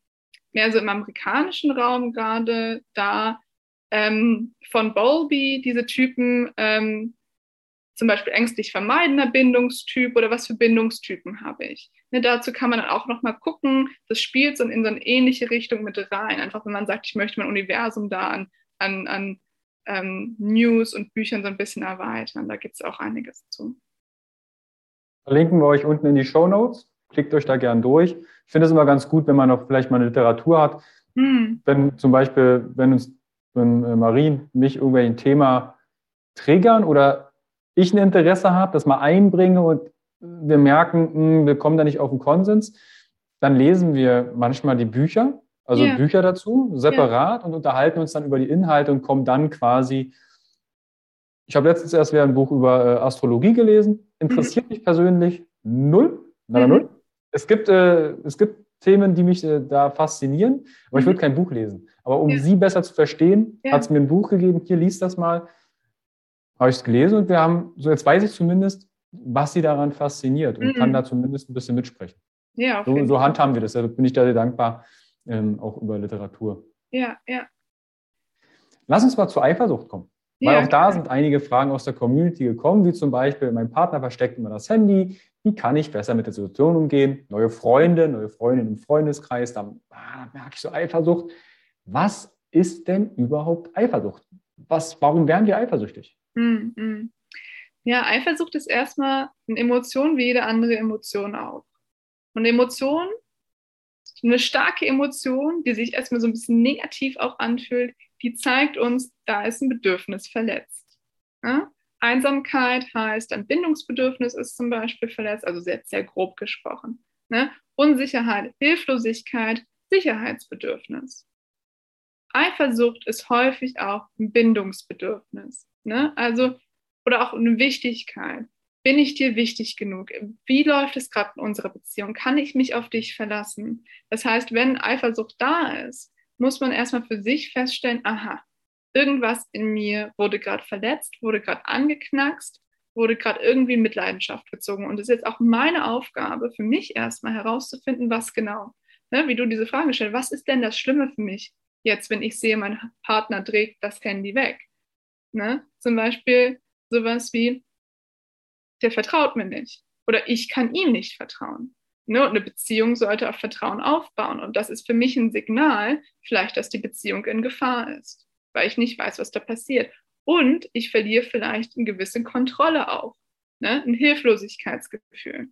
S2: mehr so im amerikanischen Raum gerade da, ähm, von Bowlby, diese Typen, ähm, zum Beispiel ängstlich vermeidender Bindungstyp oder was für Bindungstypen habe ich. Ne, dazu kann man dann auch nochmal gucken, das spielt so in so eine ähnliche Richtung mit rein. Einfach wenn man sagt, ich möchte mein Universum da an, an, an ähm, News und Büchern so ein bisschen erweitern. Da gibt es auch einiges zu.
S1: Verlinken wir euch unten in die Show Notes. Klickt euch da gern durch. Ich finde es immer ganz gut, wenn man noch vielleicht mal eine Literatur hat. Hm. Wenn zum Beispiel, wenn uns wenn äh, Marie mich irgendwelchen Thema triggern oder ich ein Interesse habe, das mal einbringe und wir merken, mh, hm, wir kommen da nicht auf einen Konsens, dann lesen wir manchmal die Bücher also yeah. Bücher dazu, separat yeah. und unterhalten uns dann über die Inhalte und kommen dann quasi. Ich habe letztens erst wieder ein Buch über äh, Astrologie gelesen. Interessiert mhm. mich persönlich null. Nein, mhm. null. Es gibt, äh, es gibt Themen, die mich äh, da faszinieren, aber mhm. ich würde kein Buch lesen. Aber um ja. sie besser zu verstehen, ja. hat es mir ein Buch gegeben, hier liest das mal. Habe ich es gelesen und wir haben, so jetzt weiß ich zumindest, was sie daran fasziniert und kann mhm. da zumindest ein bisschen mitsprechen. Ja, so, so handhaben wir das. Da bin ich da sehr dankbar, ähm, auch über Literatur.
S2: Ja, ja.
S1: Lass uns mal zur Eifersucht kommen. Weil ja, auch da sind einige Fragen aus der Community gekommen, wie zum Beispiel, mein Partner versteckt immer das Handy. Wie kann ich besser mit der Situation umgehen? Neue Freunde, neue Freundinnen im Freundeskreis, da, ah, da merke ich so Eifersucht. Was ist denn überhaupt Eifersucht? Was, warum werden wir eifersüchtig? Mm,
S2: mm. Ja, Eifersucht ist erstmal eine Emotion wie jede andere Emotion auch. Und Emotionen eine starke Emotion, die sich erstmal so ein bisschen negativ auch anfühlt, die zeigt uns, da ist ein Bedürfnis verletzt. Ja? Einsamkeit heißt, ein Bindungsbedürfnis ist zum Beispiel verletzt, also sehr, sehr grob gesprochen. Ne? Unsicherheit, Hilflosigkeit, Sicherheitsbedürfnis. Eifersucht ist häufig auch ein Bindungsbedürfnis. Ne? Also, oder auch eine Wichtigkeit. Bin ich dir wichtig genug? Wie läuft es gerade in unserer Beziehung? Kann ich mich auf dich verlassen? Das heißt, wenn Eifersucht da ist, muss man erstmal für sich feststellen, aha, irgendwas in mir wurde gerade verletzt, wurde gerade angeknackst, wurde gerade irgendwie in Mitleidenschaft gezogen. Und es ist jetzt auch meine Aufgabe für mich erstmal herauszufinden, was genau. Ne, wie du diese Frage gestellt was ist denn das Schlimme für mich jetzt, wenn ich sehe, mein Partner dreht das Handy weg? Ne? Zum Beispiel sowas wie, der vertraut mir nicht. Oder ich kann ihm nicht vertrauen. Ne? Und eine Beziehung sollte auf Vertrauen aufbauen. Und das ist für mich ein Signal, vielleicht, dass die Beziehung in Gefahr ist, weil ich nicht weiß, was da passiert. Und ich verliere vielleicht eine gewisse Kontrolle auch, ne? ein Hilflosigkeitsgefühl.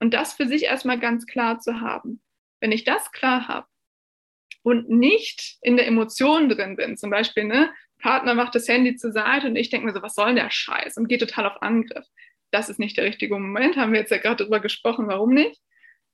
S2: Und das für sich erstmal ganz klar zu haben. Wenn ich das klar habe und nicht in der Emotion drin bin, zum Beispiel, ne, Partner macht das Handy zur Seite und ich denke mir so, was soll denn der Scheiß und geht total auf Angriff das ist nicht der richtige Moment, haben wir jetzt ja gerade darüber gesprochen, warum nicht.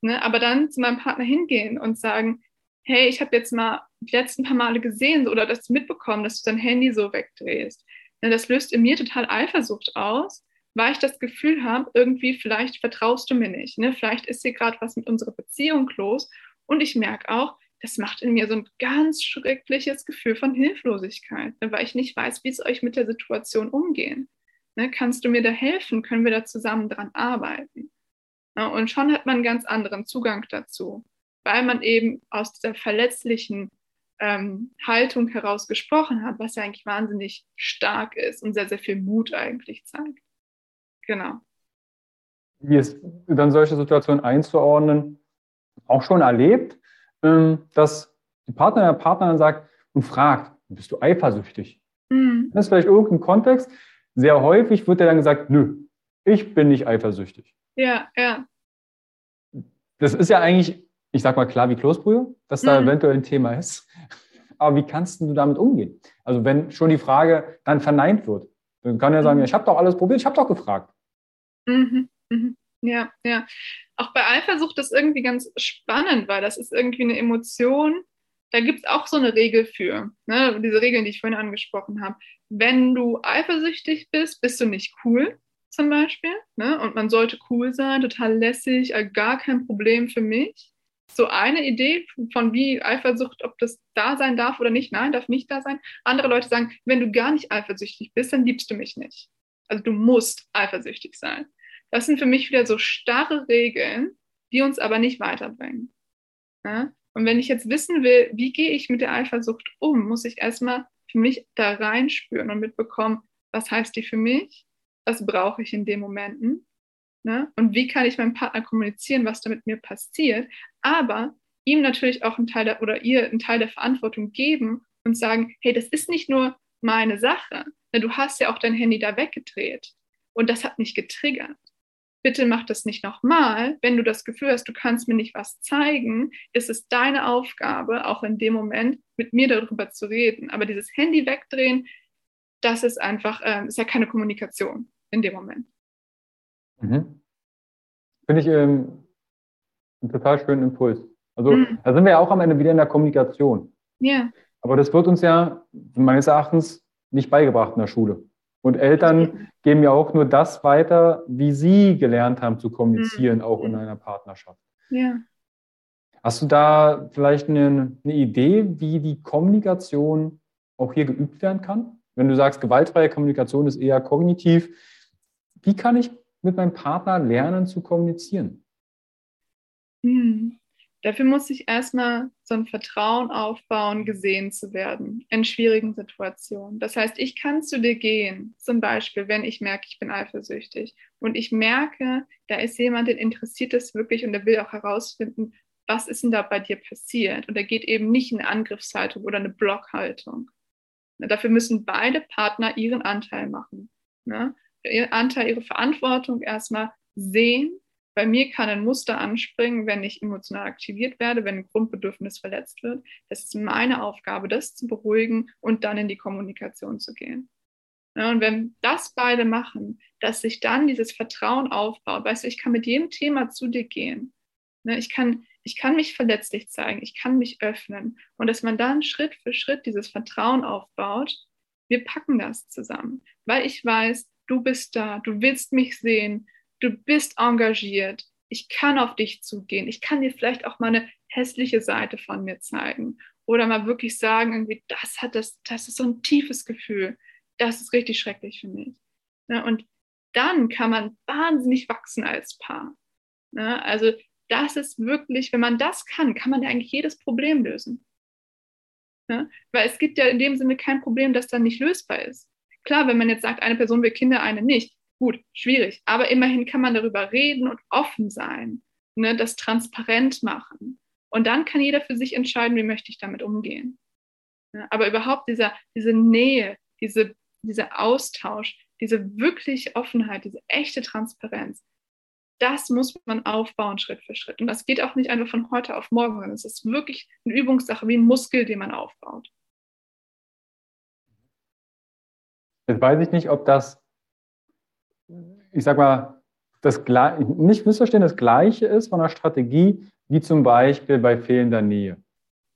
S2: Ne? Aber dann zu meinem Partner hingehen und sagen, hey, ich habe jetzt mal die letzten paar Male gesehen oder das mitbekommen, dass du dein Handy so wegdrehst. Ne? Das löst in mir total Eifersucht aus, weil ich das Gefühl habe, irgendwie vielleicht vertraust du mir nicht. Ne? Vielleicht ist hier gerade was mit unserer Beziehung los. Und ich merke auch, das macht in mir so ein ganz schreckliches Gefühl von Hilflosigkeit, ne? weil ich nicht weiß, wie es euch mit der Situation umgehen. Ne, kannst du mir da helfen? Können wir da zusammen dran arbeiten? Ja, und schon hat man einen ganz anderen Zugang dazu, weil man eben aus dieser verletzlichen ähm, Haltung heraus gesprochen hat, was ja eigentlich wahnsinnig stark ist und sehr, sehr viel Mut eigentlich zeigt. Genau.
S1: Wie ist dann solche Situationen einzuordnen? auch schon erlebt, dass die Partner der Partner dann sagt und fragt, bist du eifersüchtig? Mhm. Das ist vielleicht irgendein Kontext. Sehr häufig wird dir dann gesagt, nö, ich bin nicht eifersüchtig.
S2: Ja, ja.
S1: Das ist ja eigentlich, ich sag mal klar wie Kloßbrühe, dass da mhm. eventuell ein Thema ist. Aber wie kannst du damit umgehen? Also wenn schon die Frage dann verneint wird, dann kann er sagen, mhm. ich habe doch alles probiert, ich habe doch gefragt.
S2: Mhm. Mhm. Ja, ja. Auch bei Eifersucht ist irgendwie ganz spannend, weil das ist irgendwie eine Emotion. Da gibt es auch so eine Regel für, ne? diese Regeln, die ich vorhin angesprochen habe. Wenn du eifersüchtig bist, bist du nicht cool, zum Beispiel. Ne? Und man sollte cool sein, total lässig, äh, gar kein Problem für mich. So eine Idee von wie Eifersucht, ob das da sein darf oder nicht. Nein, darf nicht da sein. Andere Leute sagen, wenn du gar nicht eifersüchtig bist, dann liebst du mich nicht. Also du musst eifersüchtig sein. Das sind für mich wieder so starre Regeln, die uns aber nicht weiterbringen. Ja? Und wenn ich jetzt wissen will, wie gehe ich mit der Eifersucht um, muss ich erstmal für mich da reinspüren und mitbekommen, was heißt die für mich, was brauche ich in den Momenten ne? und wie kann ich meinem Partner kommunizieren, was da mit mir passiert, aber ihm natürlich auch einen Teil der, oder ihr einen Teil der Verantwortung geben und sagen, hey, das ist nicht nur meine Sache, du hast ja auch dein Handy da weggedreht und das hat mich getriggert bitte mach das nicht nochmal. Wenn du das Gefühl hast, du kannst mir nicht was zeigen, ist es deine Aufgabe, auch in dem Moment mit mir darüber zu reden. Aber dieses Handy wegdrehen, das ist einfach, äh, ist ja keine Kommunikation in dem Moment.
S1: Mhm. Finde ich ähm, einen total schönen Impuls. Also mhm. da sind wir ja auch am Ende wieder in der Kommunikation.
S2: Ja.
S1: Aber das wird uns ja meines Erachtens nicht beigebracht in der Schule. Und Eltern geben ja auch nur das weiter, wie sie gelernt haben zu kommunizieren, mhm. auch in einer Partnerschaft.
S2: Ja.
S1: Hast du da vielleicht eine, eine, Idee, wie die Kommunikation auch hier geübt werden kann? Wenn du sagst, gewaltfreie Kommunikation ist eher kognitiv, wie kann ich mit meinem Partner lernen zu kommunizieren?
S2: Hm. Dafür muss ich erstmal so ein Vertrauen aufbauen, gesehen zu werden in schwierigen Situationen. Das heißt, ich kann zu dir gehen, zum Beispiel, wenn ich merke, ich bin eifersüchtig und ich merke, da ist jemand, der interessiert es wirklich und der will auch herausfinden, was ist denn da bei dir passiert? Und er geht eben nicht in eine Angriffshaltung oder eine Blockhaltung. Dafür müssen beide Partner ihren Anteil machen. Ne? Ihren Anteil, ihre Verantwortung erstmal sehen bei mir kann ein Muster anspringen, wenn ich emotional aktiviert werde, wenn ein Grundbedürfnis verletzt wird. Das ist meine Aufgabe, das zu beruhigen und dann in die Kommunikation zu gehen. Ja, und wenn das beide machen, dass sich dann dieses Vertrauen aufbaut, weißt du, ich kann mit jedem Thema zu dir gehen. Ne, ich, kann, ich kann mich verletzlich zeigen, ich kann mich öffnen. Und dass man dann Schritt für Schritt dieses Vertrauen aufbaut, wir packen das zusammen, weil ich weiß, du bist da, du willst mich sehen, du bist engagiert, ich kann auf dich zugehen, ich kann dir vielleicht auch mal eine hässliche Seite von mir zeigen oder mal wirklich sagen, irgendwie, das hat das, das ist so ein tiefes Gefühl, das ist richtig schrecklich für mich. Ja, und dann kann man wahnsinnig wachsen als Paar. Ja, also das ist wirklich, wenn man das kann, kann man ja eigentlich jedes Problem lösen. Ja, weil es gibt ja in dem Sinne kein Problem, das dann nicht lösbar ist. Klar, wenn man jetzt sagt, eine Person will Kinder, eine nicht, Gut, schwierig, aber immerhin kann man darüber reden und offen sein, ne, das transparent machen. Und dann kann jeder für sich entscheiden, wie möchte ich damit umgehen. Ja, aber überhaupt dieser, diese Nähe, diese, dieser Austausch, diese wirkliche Offenheit, diese echte Transparenz, das muss man aufbauen Schritt für Schritt. Und das geht auch nicht einfach von heute auf morgen, sondern es ist wirklich eine Übungssache, wie ein Muskel, den man aufbaut.
S1: Jetzt weiß ich nicht, ob das ich sag mal, das nicht missverstehen, das Gleiche ist von der Strategie, wie zum Beispiel bei fehlender Nähe.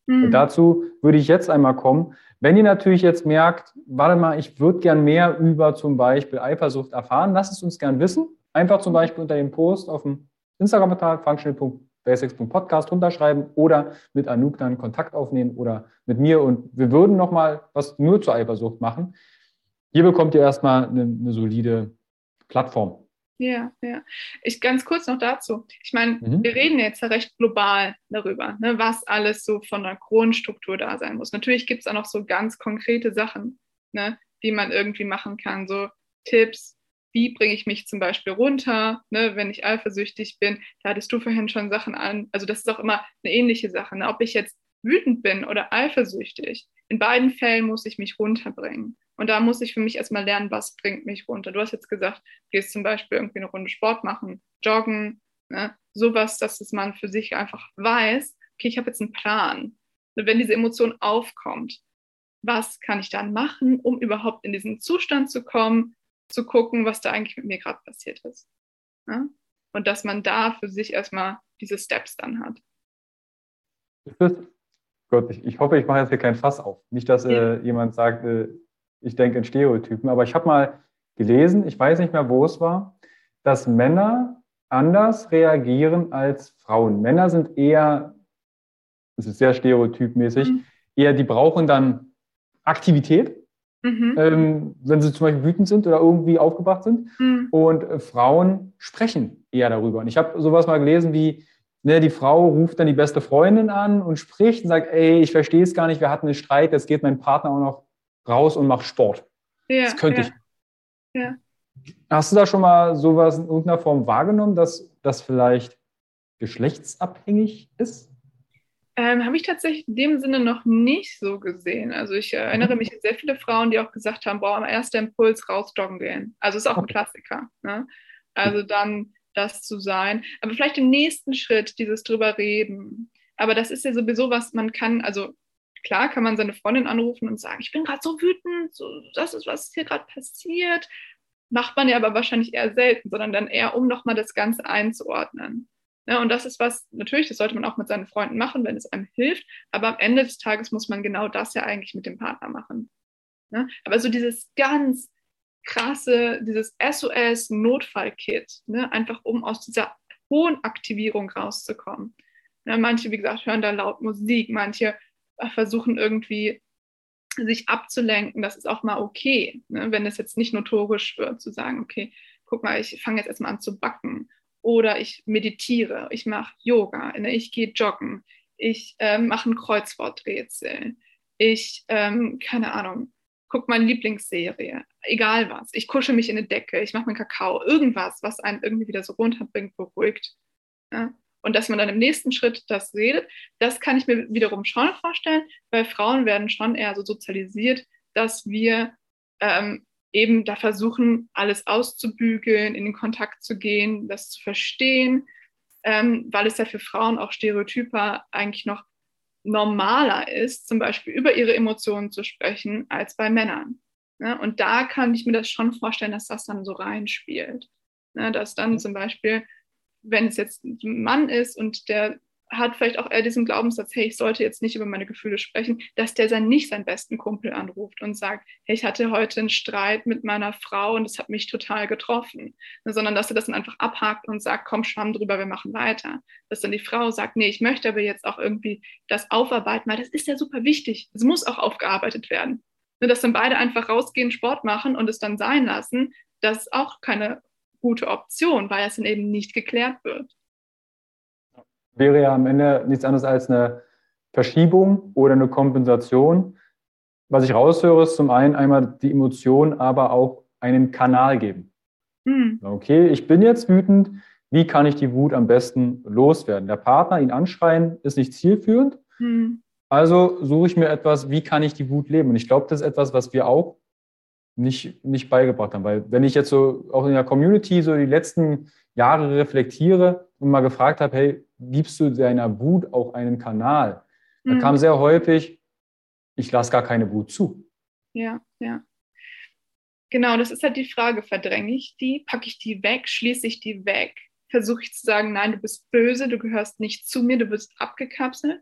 S1: Mhm. Und dazu würde ich jetzt einmal kommen. Wenn ihr natürlich jetzt merkt, warte mal, ich würde gern mehr über zum Beispiel Eifersucht erfahren, lasst es uns gern wissen. Einfach zum Beispiel unter dem Post auf dem Instagram-Portal functional.basics.podcast runterschreiben oder mit Anouk dann Kontakt aufnehmen oder mit mir und wir würden nochmal was nur zur Eifersucht machen. Hier bekommt ihr erstmal eine, eine solide Plattform.
S2: Ja, ja. Ich ganz kurz noch dazu. Ich meine, mhm. wir reden jetzt ja recht global darüber, ne, was alles so von der Grundstruktur da sein muss. Natürlich gibt es auch noch so ganz konkrete Sachen, ne, die man irgendwie machen kann, so Tipps, wie bringe ich mich zum Beispiel runter, ne, wenn ich eifersüchtig bin. Da hattest du vorhin schon Sachen an. Also das ist auch immer eine ähnliche Sache. Ne? Ob ich jetzt wütend bin oder eifersüchtig, in beiden Fällen muss ich mich runterbringen. Und da muss ich für mich erstmal lernen, was bringt mich runter. Du hast jetzt gesagt, du gehst zum Beispiel irgendwie eine Runde Sport machen, joggen, ne? sowas, dass es man für sich einfach weiß, okay, ich habe jetzt einen Plan. Und wenn diese Emotion aufkommt, was kann ich dann machen, um überhaupt in diesen Zustand zu kommen, zu gucken, was da eigentlich mit mir gerade passiert ist. Ja? Und dass man da für sich erstmal diese Steps dann hat.
S1: Ist das, Gott, ich, ich hoffe, ich mache jetzt hier kein Fass auf. Nicht, dass äh, jemand sagt, äh, ich denke in Stereotypen, aber ich habe mal gelesen, ich weiß nicht mehr, wo es war, dass Männer anders reagieren als Frauen. Männer sind eher, das ist sehr stereotypmäßig, mhm. eher, die brauchen dann Aktivität, mhm. ähm, wenn sie zum Beispiel wütend sind oder irgendwie aufgebracht sind. Mhm. Und äh, Frauen sprechen eher darüber. Und ich habe sowas mal gelesen wie, ne, die Frau ruft dann die beste Freundin an und spricht und sagt, ey, ich verstehe es gar nicht, wir hatten einen Streit, jetzt geht mein Partner auch noch raus und macht Sport. Ja, das könnte ja. ich. Ja. Hast du da schon mal sowas in irgendeiner Form wahrgenommen, dass das vielleicht geschlechtsabhängig ist?
S2: Ähm, Habe ich tatsächlich in dem Sinne noch nicht so gesehen. Also ich erinnere mhm. mich an sehr viele Frauen, die auch gesagt haben, boah, am ersten Impuls raus joggen gehen. Also ist auch ein Klassiker. Ne? Also dann das zu sein. Aber vielleicht im nächsten Schritt dieses drüber reden. Aber das ist ja sowieso was, man kann, also klar kann man seine Freundin anrufen und sagen, ich bin gerade so wütend, so, das ist, was hier gerade passiert. Macht man ja aber wahrscheinlich eher selten, sondern dann eher, um nochmal das Ganze einzuordnen. Ja, und das ist was, natürlich, das sollte man auch mit seinen Freunden machen, wenn es einem hilft, aber am Ende des Tages muss man genau das ja eigentlich mit dem Partner machen. Ja, aber so dieses ganz krasse, dieses SOS-Notfall-Kit, ne, einfach um aus dieser hohen Aktivierung rauszukommen. Ja, manche, wie gesagt, hören da laut Musik, manche versuchen irgendwie sich abzulenken. Das ist auch mal okay, ne, wenn es jetzt nicht notorisch wird, zu sagen, okay, guck mal, ich fange jetzt erstmal an zu backen oder ich meditiere, ich mache Yoga, ne, ich gehe joggen, ich äh, mache ein Kreuzworträtsel, ich, ähm, keine Ahnung, gucke meine Lieblingsserie, egal was. Ich kusche mich in eine Decke, ich mache meinen Kakao, irgendwas, was einen irgendwie wieder so runterbringt, beruhigt. Ja? Und dass man dann im nächsten Schritt das redet, das kann ich mir wiederum schon vorstellen, weil Frauen werden schon eher so sozialisiert, dass wir ähm, eben da versuchen, alles auszubügeln, in den Kontakt zu gehen, das zu verstehen, ähm, weil es ja für Frauen auch stereotyper eigentlich noch normaler ist, zum Beispiel über ihre Emotionen zu sprechen, als bei Männern. Ne? Und da kann ich mir das schon vorstellen, dass das dann so reinspielt. Ne? Dass dann zum Beispiel, wenn es jetzt ein Mann ist und der hat vielleicht auch eher diesen Glaubenssatz, hey, ich sollte jetzt nicht über meine Gefühle sprechen, dass der dann nicht seinen besten Kumpel anruft und sagt, hey, ich hatte heute einen Streit mit meiner Frau und es hat mich total getroffen, sondern dass er das dann einfach abhakt und sagt, komm, schwamm drüber, wir machen weiter. Dass dann die Frau sagt, nee, ich möchte aber jetzt auch irgendwie das aufarbeiten, weil das ist ja super wichtig. Es muss auch aufgearbeitet werden. Dass dann beide einfach rausgehen, Sport machen und es dann sein lassen, das ist auch keine gute Option, weil es dann eben nicht geklärt wird
S1: wäre ja am Ende nichts anderes als eine Verschiebung oder eine Kompensation. Was ich raushöre, ist zum einen einmal die Emotion, aber auch einen Kanal geben. Mhm. Okay, ich bin jetzt wütend. Wie kann ich die Wut am besten loswerden? Der Partner, ihn anschreien, ist nicht zielführend. Mhm. Also suche ich mir etwas, wie kann ich die Wut leben? Und ich glaube, das ist etwas, was wir auch nicht, nicht beigebracht haben. Weil wenn ich jetzt so auch in der Community so die letzten Jahre reflektiere und mal gefragt habe, hey, gibst du deiner Wut auch einen Kanal? Da mhm. kam sehr häufig, ich lasse gar keine Wut zu.
S2: Ja, ja. Genau, das ist halt die Frage, verdränge ich die, packe ich die weg, schließe ich die weg, versuche ich zu sagen, nein, du bist böse, du gehörst nicht zu mir, du bist abgekapselt.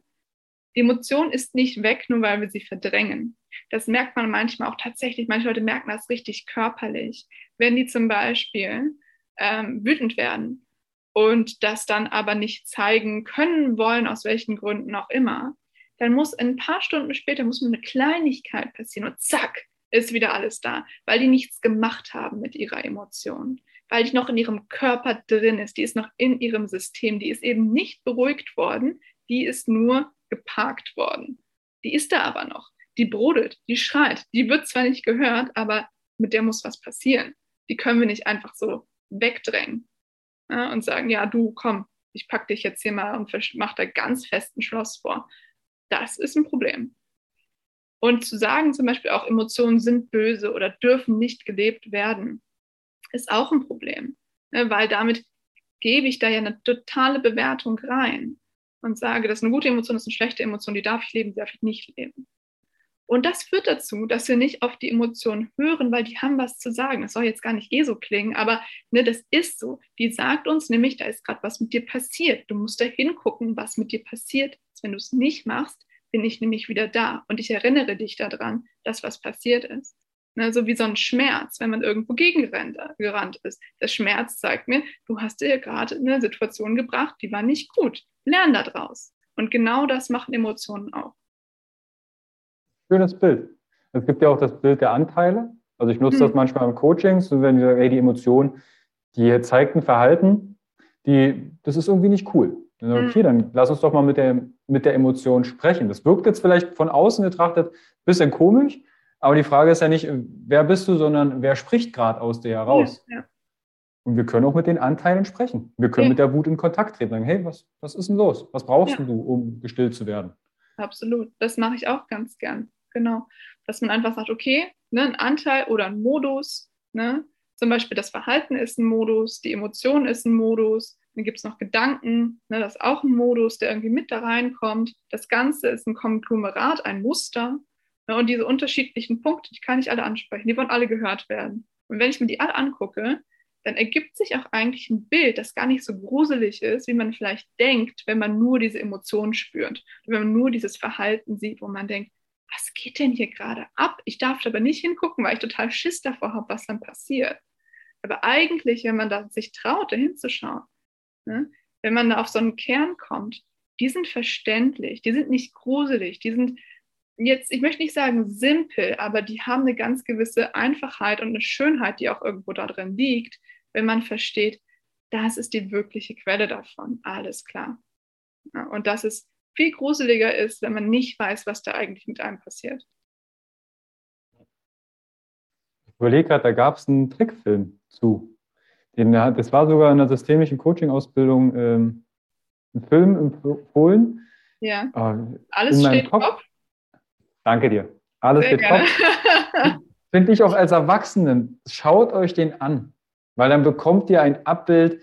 S2: Die Emotion ist nicht weg, nur weil wir sie verdrängen. Das merkt man manchmal auch tatsächlich. Manche Leute merken das richtig körperlich. Wenn die zum Beispiel ähm, wütend werden und das dann aber nicht zeigen können wollen, aus welchen Gründen auch immer, dann muss ein paar Stunden später muss eine Kleinigkeit passieren und zack, ist wieder alles da, weil die nichts gemacht haben mit ihrer Emotion, weil die noch in ihrem Körper drin ist, die ist noch in ihrem System, die ist eben nicht beruhigt worden, die ist nur geparkt worden. Die ist da aber noch, die brodelt, die schreit, die wird zwar nicht gehört, aber mit der muss was passieren. Die können wir nicht einfach so wegdrängen ja, und sagen, ja, du komm, ich pack dich jetzt hier mal und mach da ganz festen Schloss vor. Das ist ein Problem. Und zu sagen zum Beispiel auch, Emotionen sind böse oder dürfen nicht gelebt werden, ist auch ein Problem, ne, weil damit gebe ich da ja eine totale Bewertung rein und sage, das ist eine gute Emotion, das ist eine schlechte Emotion, die darf ich leben, die darf ich nicht leben. Und das führt dazu, dass wir nicht auf die Emotionen hören, weil die haben was zu sagen. Das soll jetzt gar nicht eh so klingen, aber ne, das ist so. Die sagt uns nämlich, da ist gerade was mit dir passiert. Du musst da hingucken, was mit dir passiert. Wenn du es nicht machst, bin ich nämlich wieder da und ich erinnere dich daran, dass was passiert ist. Ne, so wie so ein Schmerz, wenn man irgendwo gegengerannt ist. Der Schmerz zeigt mir, du hast dir gerade eine Situation gebracht, die war nicht gut. Lern daraus. Und genau das machen Emotionen auch.
S1: Schönes Bild. Es gibt ja auch das Bild der Anteile. Also ich nutze mhm. das manchmal im Coaching, so wenn wir sagen, hey, die Emotion, die zeigt ein Verhalten, die, das ist irgendwie nicht cool. Dann, okay, mhm. dann lass uns doch mal mit der, mit der Emotion sprechen. Das wirkt jetzt vielleicht von außen betrachtet ein bisschen komisch, aber die Frage ist ja nicht, wer bist du, sondern wer spricht gerade aus dir heraus. Ja, ja. Und wir können auch mit den Anteilen sprechen. Wir können ja. mit der Wut in Kontakt treten. Sagen, hey, was, was ist denn los? Was brauchst du, um gestillt zu werden?
S2: Absolut. Das mache ich auch ganz gern genau. Dass man einfach sagt, okay, ne, ein Anteil oder ein Modus, ne? zum Beispiel das Verhalten ist ein Modus, die Emotion ist ein Modus, dann gibt es noch Gedanken, ne, das ist auch ein Modus, der irgendwie mit da reinkommt. Das Ganze ist ein Konglomerat, ein Muster. Ne, und diese unterschiedlichen Punkte, die kann ich alle ansprechen, die wollen alle gehört werden. Und wenn ich mir die alle angucke, dann ergibt sich auch eigentlich ein Bild, das gar nicht so gruselig ist, wie man vielleicht denkt, wenn man nur diese Emotionen spürt, wenn man nur dieses Verhalten sieht, wo man denkt, was geht denn hier gerade ab? Ich darf aber nicht hingucken, weil ich total Schiss davor habe, was dann passiert. Aber eigentlich, wenn man da sich traut, da hinzuschauen, ne, wenn man da auf so einen Kern kommt, die sind verständlich, die sind nicht gruselig, die sind jetzt, ich möchte nicht sagen simpel, aber die haben eine ganz gewisse Einfachheit und eine Schönheit, die auch irgendwo da drin liegt, wenn man versteht, das ist die wirkliche Quelle davon. Alles klar. Ja, und das ist viel gruseliger ist, wenn man nicht weiß, was da eigentlich mit einem passiert.
S1: Ich überlege gerade, da gab es einen Trickfilm zu. Den, das war sogar in der systemischen Coaching-Ausbildung ähm, ein Film empfohlen.
S2: Ja. Äh, Alles steht Kopf. Kopf.
S1: Danke dir. Alles Sehr steht gerne. Kopf. Finde ich auch als Erwachsenen, schaut euch den an, weil dann bekommt ihr ein Abbild,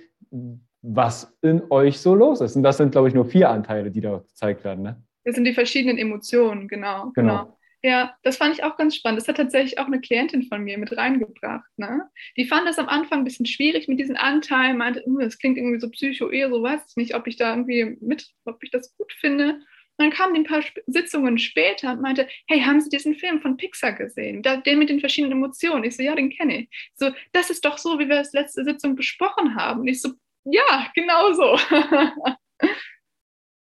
S1: was in euch so los ist. Und das sind, glaube ich, nur vier Anteile, die da gezeigt werden. Ne?
S2: Das sind die verschiedenen Emotionen, genau, genau. genau. Ja, das fand ich auch ganz spannend. Das hat tatsächlich auch eine Klientin von mir mit reingebracht. Ne? Die fand das am Anfang ein bisschen schwierig mit diesen Anteilen, meinte, hm, das klingt irgendwie so psycho-ehe, so weiß ich nicht, ob ich da irgendwie mit, ob ich das gut finde. Und dann kam die ein paar Sitzungen später und meinte, hey, haben Sie diesen Film von Pixar gesehen? Den mit den verschiedenen Emotionen. Ich so, ja, den kenne ich. So, das ist doch so, wie wir es letzte Sitzung besprochen haben. Und ich so, ja, genau so.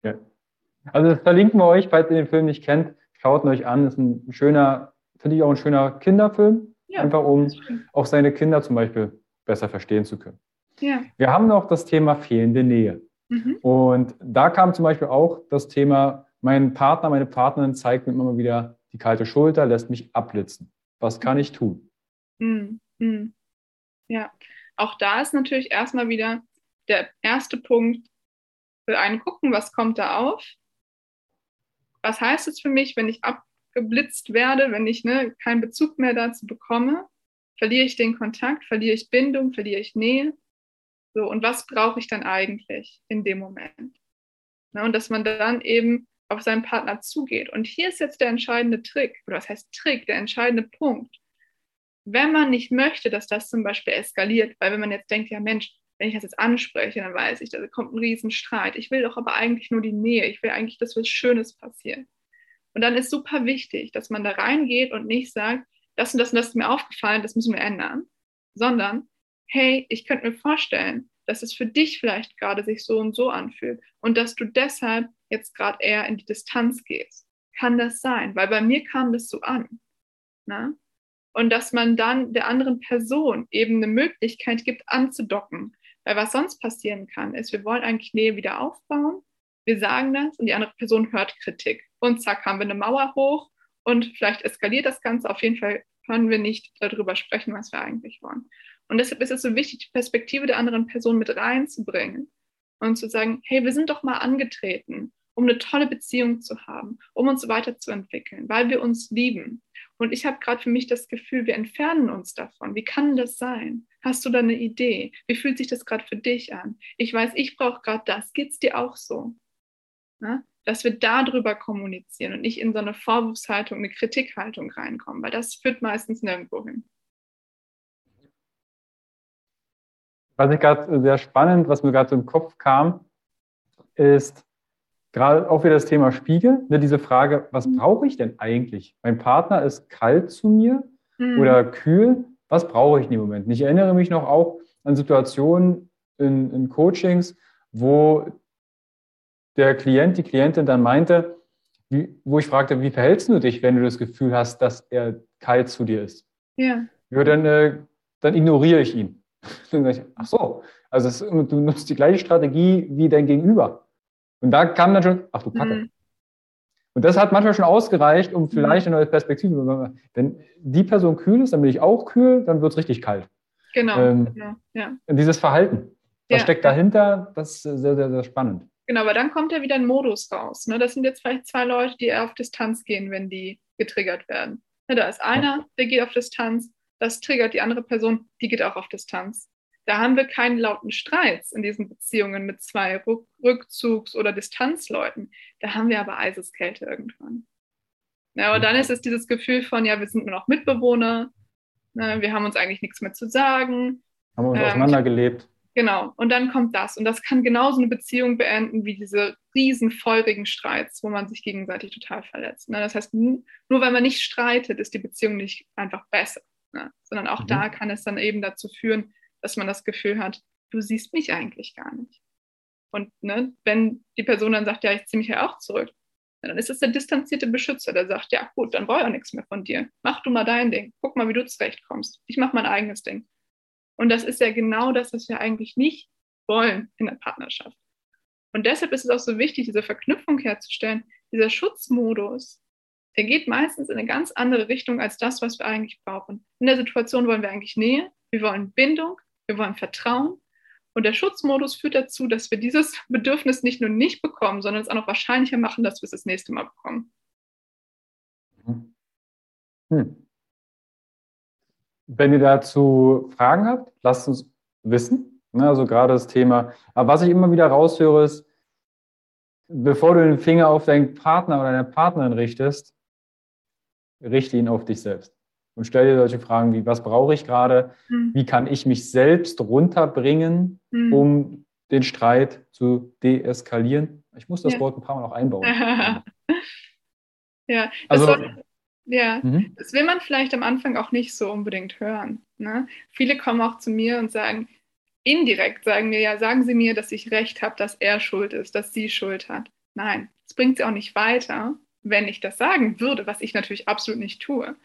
S1: ja. Also das verlinken wir euch, falls ihr den Film nicht kennt. Schaut ihn euch an. Das ist ein schöner, finde ich auch ein schöner Kinderfilm. Ja, einfach um auch seine Kinder zum Beispiel besser verstehen zu können. Ja. Wir haben noch das Thema fehlende Nähe. Mhm. Und da kam zum Beispiel auch das Thema, mein Partner, meine Partnerin zeigt mir immer wieder die kalte Schulter, lässt mich abblitzen. Was kann ich tun?
S2: Mhm. mhm. Ja, auch da ist natürlich erstmal wieder der erste Punkt für einen gucken, was kommt da auf? Was heißt es für mich, wenn ich abgeblitzt werde, wenn ich ne, keinen Bezug mehr dazu bekomme? Verliere ich den Kontakt? Verliere ich Bindung? Verliere ich Nähe? So, und was brauche ich dann eigentlich in dem Moment? Ne, und dass man dann eben auf seinen Partner zugeht. Und hier ist jetzt der entscheidende Trick, oder was heißt Trick, der entscheidende Punkt. Wenn man nicht möchte, dass das zum Beispiel eskaliert, weil wenn man jetzt denkt, ja Mensch, wenn ich das jetzt anspreche, dann weiß ich, da kommt ein Riesenstreit. Ich will doch aber eigentlich nur die Nähe. Ich will eigentlich, dass was Schönes passiert. Und dann ist super wichtig, dass man da reingeht und nicht sagt, das und das und das ist mir aufgefallen, das müssen wir ändern, sondern, hey, ich könnte mir vorstellen, dass es für dich vielleicht gerade sich so und so anfühlt und dass du deshalb jetzt gerade eher in die Distanz gehst. Kann das sein? Weil bei mir kam das so an. Na? Ne? Und dass man dann der anderen Person eben eine Möglichkeit gibt, anzudocken weil was sonst passieren kann, ist, wir wollen eigentlich Nähe wieder aufbauen, wir sagen das und die andere Person hört Kritik. Und zack, haben wir eine Mauer hoch und vielleicht eskaliert das Ganze. Auf jeden Fall können wir nicht darüber sprechen, was wir eigentlich wollen. Und deshalb ist es so wichtig, die Perspektive der anderen Person mit reinzubringen und zu sagen, hey, wir sind doch mal angetreten, um eine tolle Beziehung zu haben, um uns weiterzuentwickeln, weil wir uns lieben. Und ich habe gerade für mich das Gefühl, wir entfernen uns davon. Wie kann das sein? Hast du da eine Idee? Wie fühlt sich das gerade für dich an? Ich weiß, ich brauche gerade das. Geht es dir auch so? Na? Dass wir darüber kommunizieren und nicht in so eine Vorwurfshaltung, eine Kritikhaltung reinkommen, weil das führt meistens nirgendwo hin.
S1: Was ich gerade sehr spannend, was mir gerade so im Kopf kam, ist gerade auch wieder das Thema Spiegel, ne, diese Frage, was mhm. brauche ich denn eigentlich? Mein Partner ist kalt zu mir mhm. oder kühl. Was brauche ich in dem Moment? Und ich erinnere mich noch auch an Situationen in, in Coachings, wo der Klient, die Klientin dann meinte, wie, wo ich fragte, wie verhältst du dich, wenn du das Gefühl hast, dass er kalt zu dir ist? Ja. ja dann, äh, dann ignoriere ich ihn. Dann sage ich, ach so, also es, du nutzt die gleiche Strategie wie dein Gegenüber. Und da kam dann schon, ach du Kacke. Mhm. Und das hat manchmal schon ausgereicht, um vielleicht eine neue Perspektive. Wenn die Person kühl ist, dann bin ich auch kühl, dann wird es richtig kalt.
S2: Genau, ähm, genau ja.
S1: Dieses Verhalten, was ja. steckt dahinter, das ist sehr, sehr, sehr spannend.
S2: Genau, aber dann kommt ja wieder ein Modus raus. Ne? Das sind jetzt vielleicht zwei Leute, die eher auf Distanz gehen, wenn die getriggert werden. Ne, da ist einer, der geht auf Distanz, das triggert die andere Person, die geht auch auf Distanz. Da haben wir keinen lauten Streits in diesen Beziehungen mit zwei Rückzugs- oder Distanzleuten. Da haben wir aber Eiseskälte irgendwann. Ja, aber dann ist es dieses Gefühl von, ja, wir sind nur noch Mitbewohner, ne, wir haben uns eigentlich nichts mehr zu sagen.
S1: Haben wir uns ähm, auseinandergelebt.
S2: Genau, und dann kommt das. Und das kann genauso eine Beziehung beenden wie diese riesen feurigen Streits, wo man sich gegenseitig total verletzt. Ne? Das heißt, nur weil man nicht streitet, ist die Beziehung nicht einfach besser. Ne? Sondern auch mhm. da kann es dann eben dazu führen, dass man das Gefühl hat, du siehst mich eigentlich gar nicht. Und ne, wenn die Person dann sagt, ja, ich ziehe mich ja auch zurück, dann ist es der distanzierte Beschützer, der sagt, ja gut, dann brauche ich auch nichts mehr von dir. Mach du mal dein Ding. Guck mal, wie du zurechtkommst. Ich mache mein eigenes Ding. Und das ist ja genau das, was wir eigentlich nicht wollen in der Partnerschaft. Und deshalb ist es auch so wichtig, diese Verknüpfung herzustellen. Dieser Schutzmodus, der geht meistens in eine ganz andere Richtung als das, was wir eigentlich brauchen. In der Situation wollen wir eigentlich Nähe, wir wollen Bindung, wir wollen Vertrauen. Und der Schutzmodus führt dazu, dass wir dieses Bedürfnis nicht nur nicht bekommen, sondern es auch noch wahrscheinlicher machen, dass wir es das nächste Mal bekommen.
S1: Hm. Wenn ihr dazu Fragen habt, lasst uns wissen. Ne, also gerade das Thema. Aber was ich immer wieder raushöre, ist, bevor du den Finger auf deinen Partner oder deine Partnerin richtest, richte ihn auf dich selbst und stell dir solche Fragen wie, was brauche ich gerade? Mhm. Wie kann ich mich selbst runterbringen, mhm. um den Streit zu deeskalieren? Ich muss das ja. Wort ein paar Mal noch einbauen.
S2: ja, also, das, soll, ja mhm. das will man vielleicht am Anfang auch nicht so unbedingt hören. Ne? Viele kommen auch zu mir und sagen, indirekt sagen mir, ja, sagen Sie mir, dass ich recht habe, dass er schuld ist, dass sie schuld hat. Nein, es bringt sie auch nicht weiter, wenn ich das sagen würde, was ich natürlich absolut nicht tue.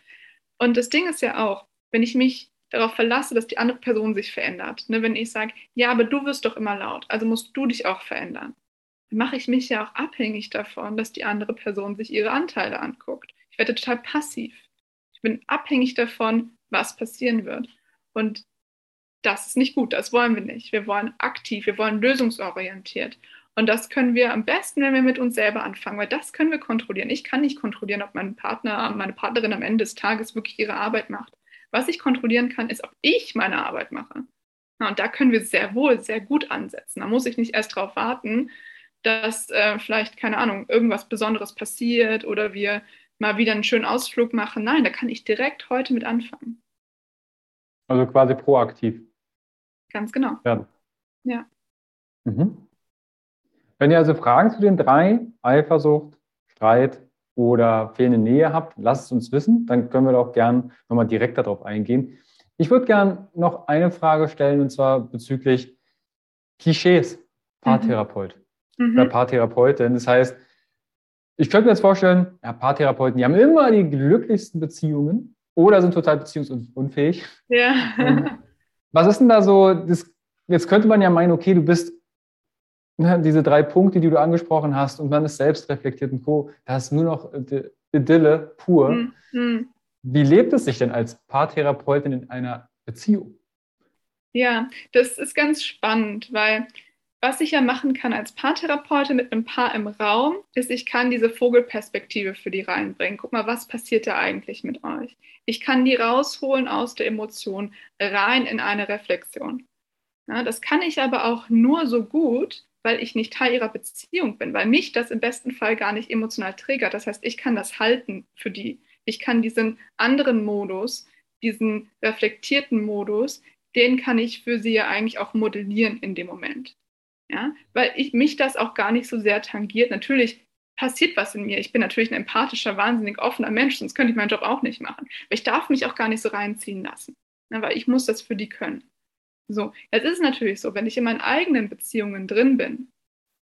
S2: Und das Ding ist ja auch, wenn ich mich darauf verlasse, dass die andere Person sich verändert, ne, wenn ich sage, ja, aber du wirst doch immer laut, also musst du dich auch verändern, dann mache ich mich ja auch abhängig davon, dass die andere Person sich ihre Anteile anguckt. Ich werde total passiv. Ich bin abhängig davon, was passieren wird. Und das ist nicht gut, das wollen wir nicht. Wir wollen aktiv, wir wollen lösungsorientiert. Und das können wir am besten, wenn wir mit uns selber anfangen, weil das können wir kontrollieren. Ich kann nicht kontrollieren, ob mein Partner, meine Partnerin am Ende des Tages wirklich ihre Arbeit macht. Was ich kontrollieren kann, ist, ob ich meine Arbeit mache. Ja, und da können wir sehr wohl, sehr gut ansetzen. Da muss ich nicht erst darauf warten, dass äh, vielleicht, keine Ahnung, irgendwas Besonderes passiert oder wir mal wieder einen schönen Ausflug machen. Nein, da kann ich direkt heute mit anfangen.
S1: Also quasi proaktiv.
S2: Ganz genau. Ja. ja.
S1: Mhm. Wenn ihr also Fragen zu den drei, Eifersucht, Streit oder fehlende Nähe habt, lasst es uns wissen. Dann können wir doch gern nochmal direkt darauf eingehen. Ich würde gern noch eine Frage stellen und zwar bezüglich Klischees, Paartherapeut mhm. oder Paartherapeutin. Das heißt, ich könnte mir jetzt vorstellen, ja, Paartherapeuten, die haben immer die glücklichsten Beziehungen oder sind total beziehungsunfähig. Ja. Was ist denn da so, das, jetzt könnte man ja meinen, okay, du bist ne, diese drei Punkte, die du angesprochen hast, und man ist selbst reflektiert und Co., da ist nur noch Idylle pur. Mhm. Wie lebt es sich denn als Paartherapeutin in einer Beziehung?
S2: Ja, das ist ganz spannend, weil was ich ja machen kann als Paartherapeutin mit einem Paar im Raum, ist, ich kann diese Vogelperspektive für die reinbringen. Guck mal, was passiert da eigentlich mit euch? Ich kann die rausholen aus der Emotion rein in eine Reflexion. Ja, das kann ich aber auch nur so gut, weil ich nicht Teil ihrer Beziehung bin, weil mich das im besten Fall gar nicht emotional triggert. Das heißt, ich kann das halten für die. Ich kann diesen anderen Modus, diesen reflektierten Modus, den kann ich für sie ja eigentlich auch modellieren in dem Moment. Ja, weil ich, mich das auch gar nicht so sehr tangiert. Natürlich passiert was in mir. Ich bin natürlich ein empathischer, wahnsinnig offener Mensch, sonst könnte ich meinen Job auch nicht machen. Aber ich darf mich auch gar nicht so reinziehen lassen, ja, weil ich muss das für die können. So, jetzt ist es natürlich so, wenn ich in meinen eigenen Beziehungen drin bin,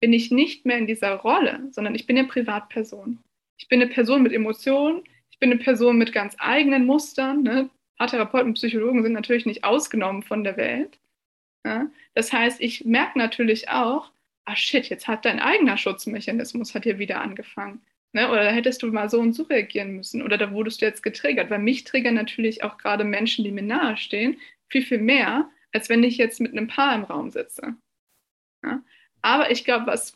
S2: bin ich nicht mehr in dieser Rolle, sondern ich bin eine Privatperson. Ich bin eine Person mit Emotionen, ich bin eine Person mit ganz eigenen Mustern. Ne? Paartherapeuten, Psychologen sind natürlich nicht ausgenommen von der Welt. Ja? Das heißt, ich merke natürlich auch, ah shit, jetzt hat dein eigener Schutzmechanismus hat hier wieder angefangen. Ne? Oder da hättest du mal so und so reagieren müssen. Oder da wurdest du jetzt getriggert. Weil mich triggern natürlich auch gerade Menschen, die mir nahestehen, viel, viel mehr, als wenn ich jetzt mit einem Paar im Raum sitze. Ja? Aber ich glaube, was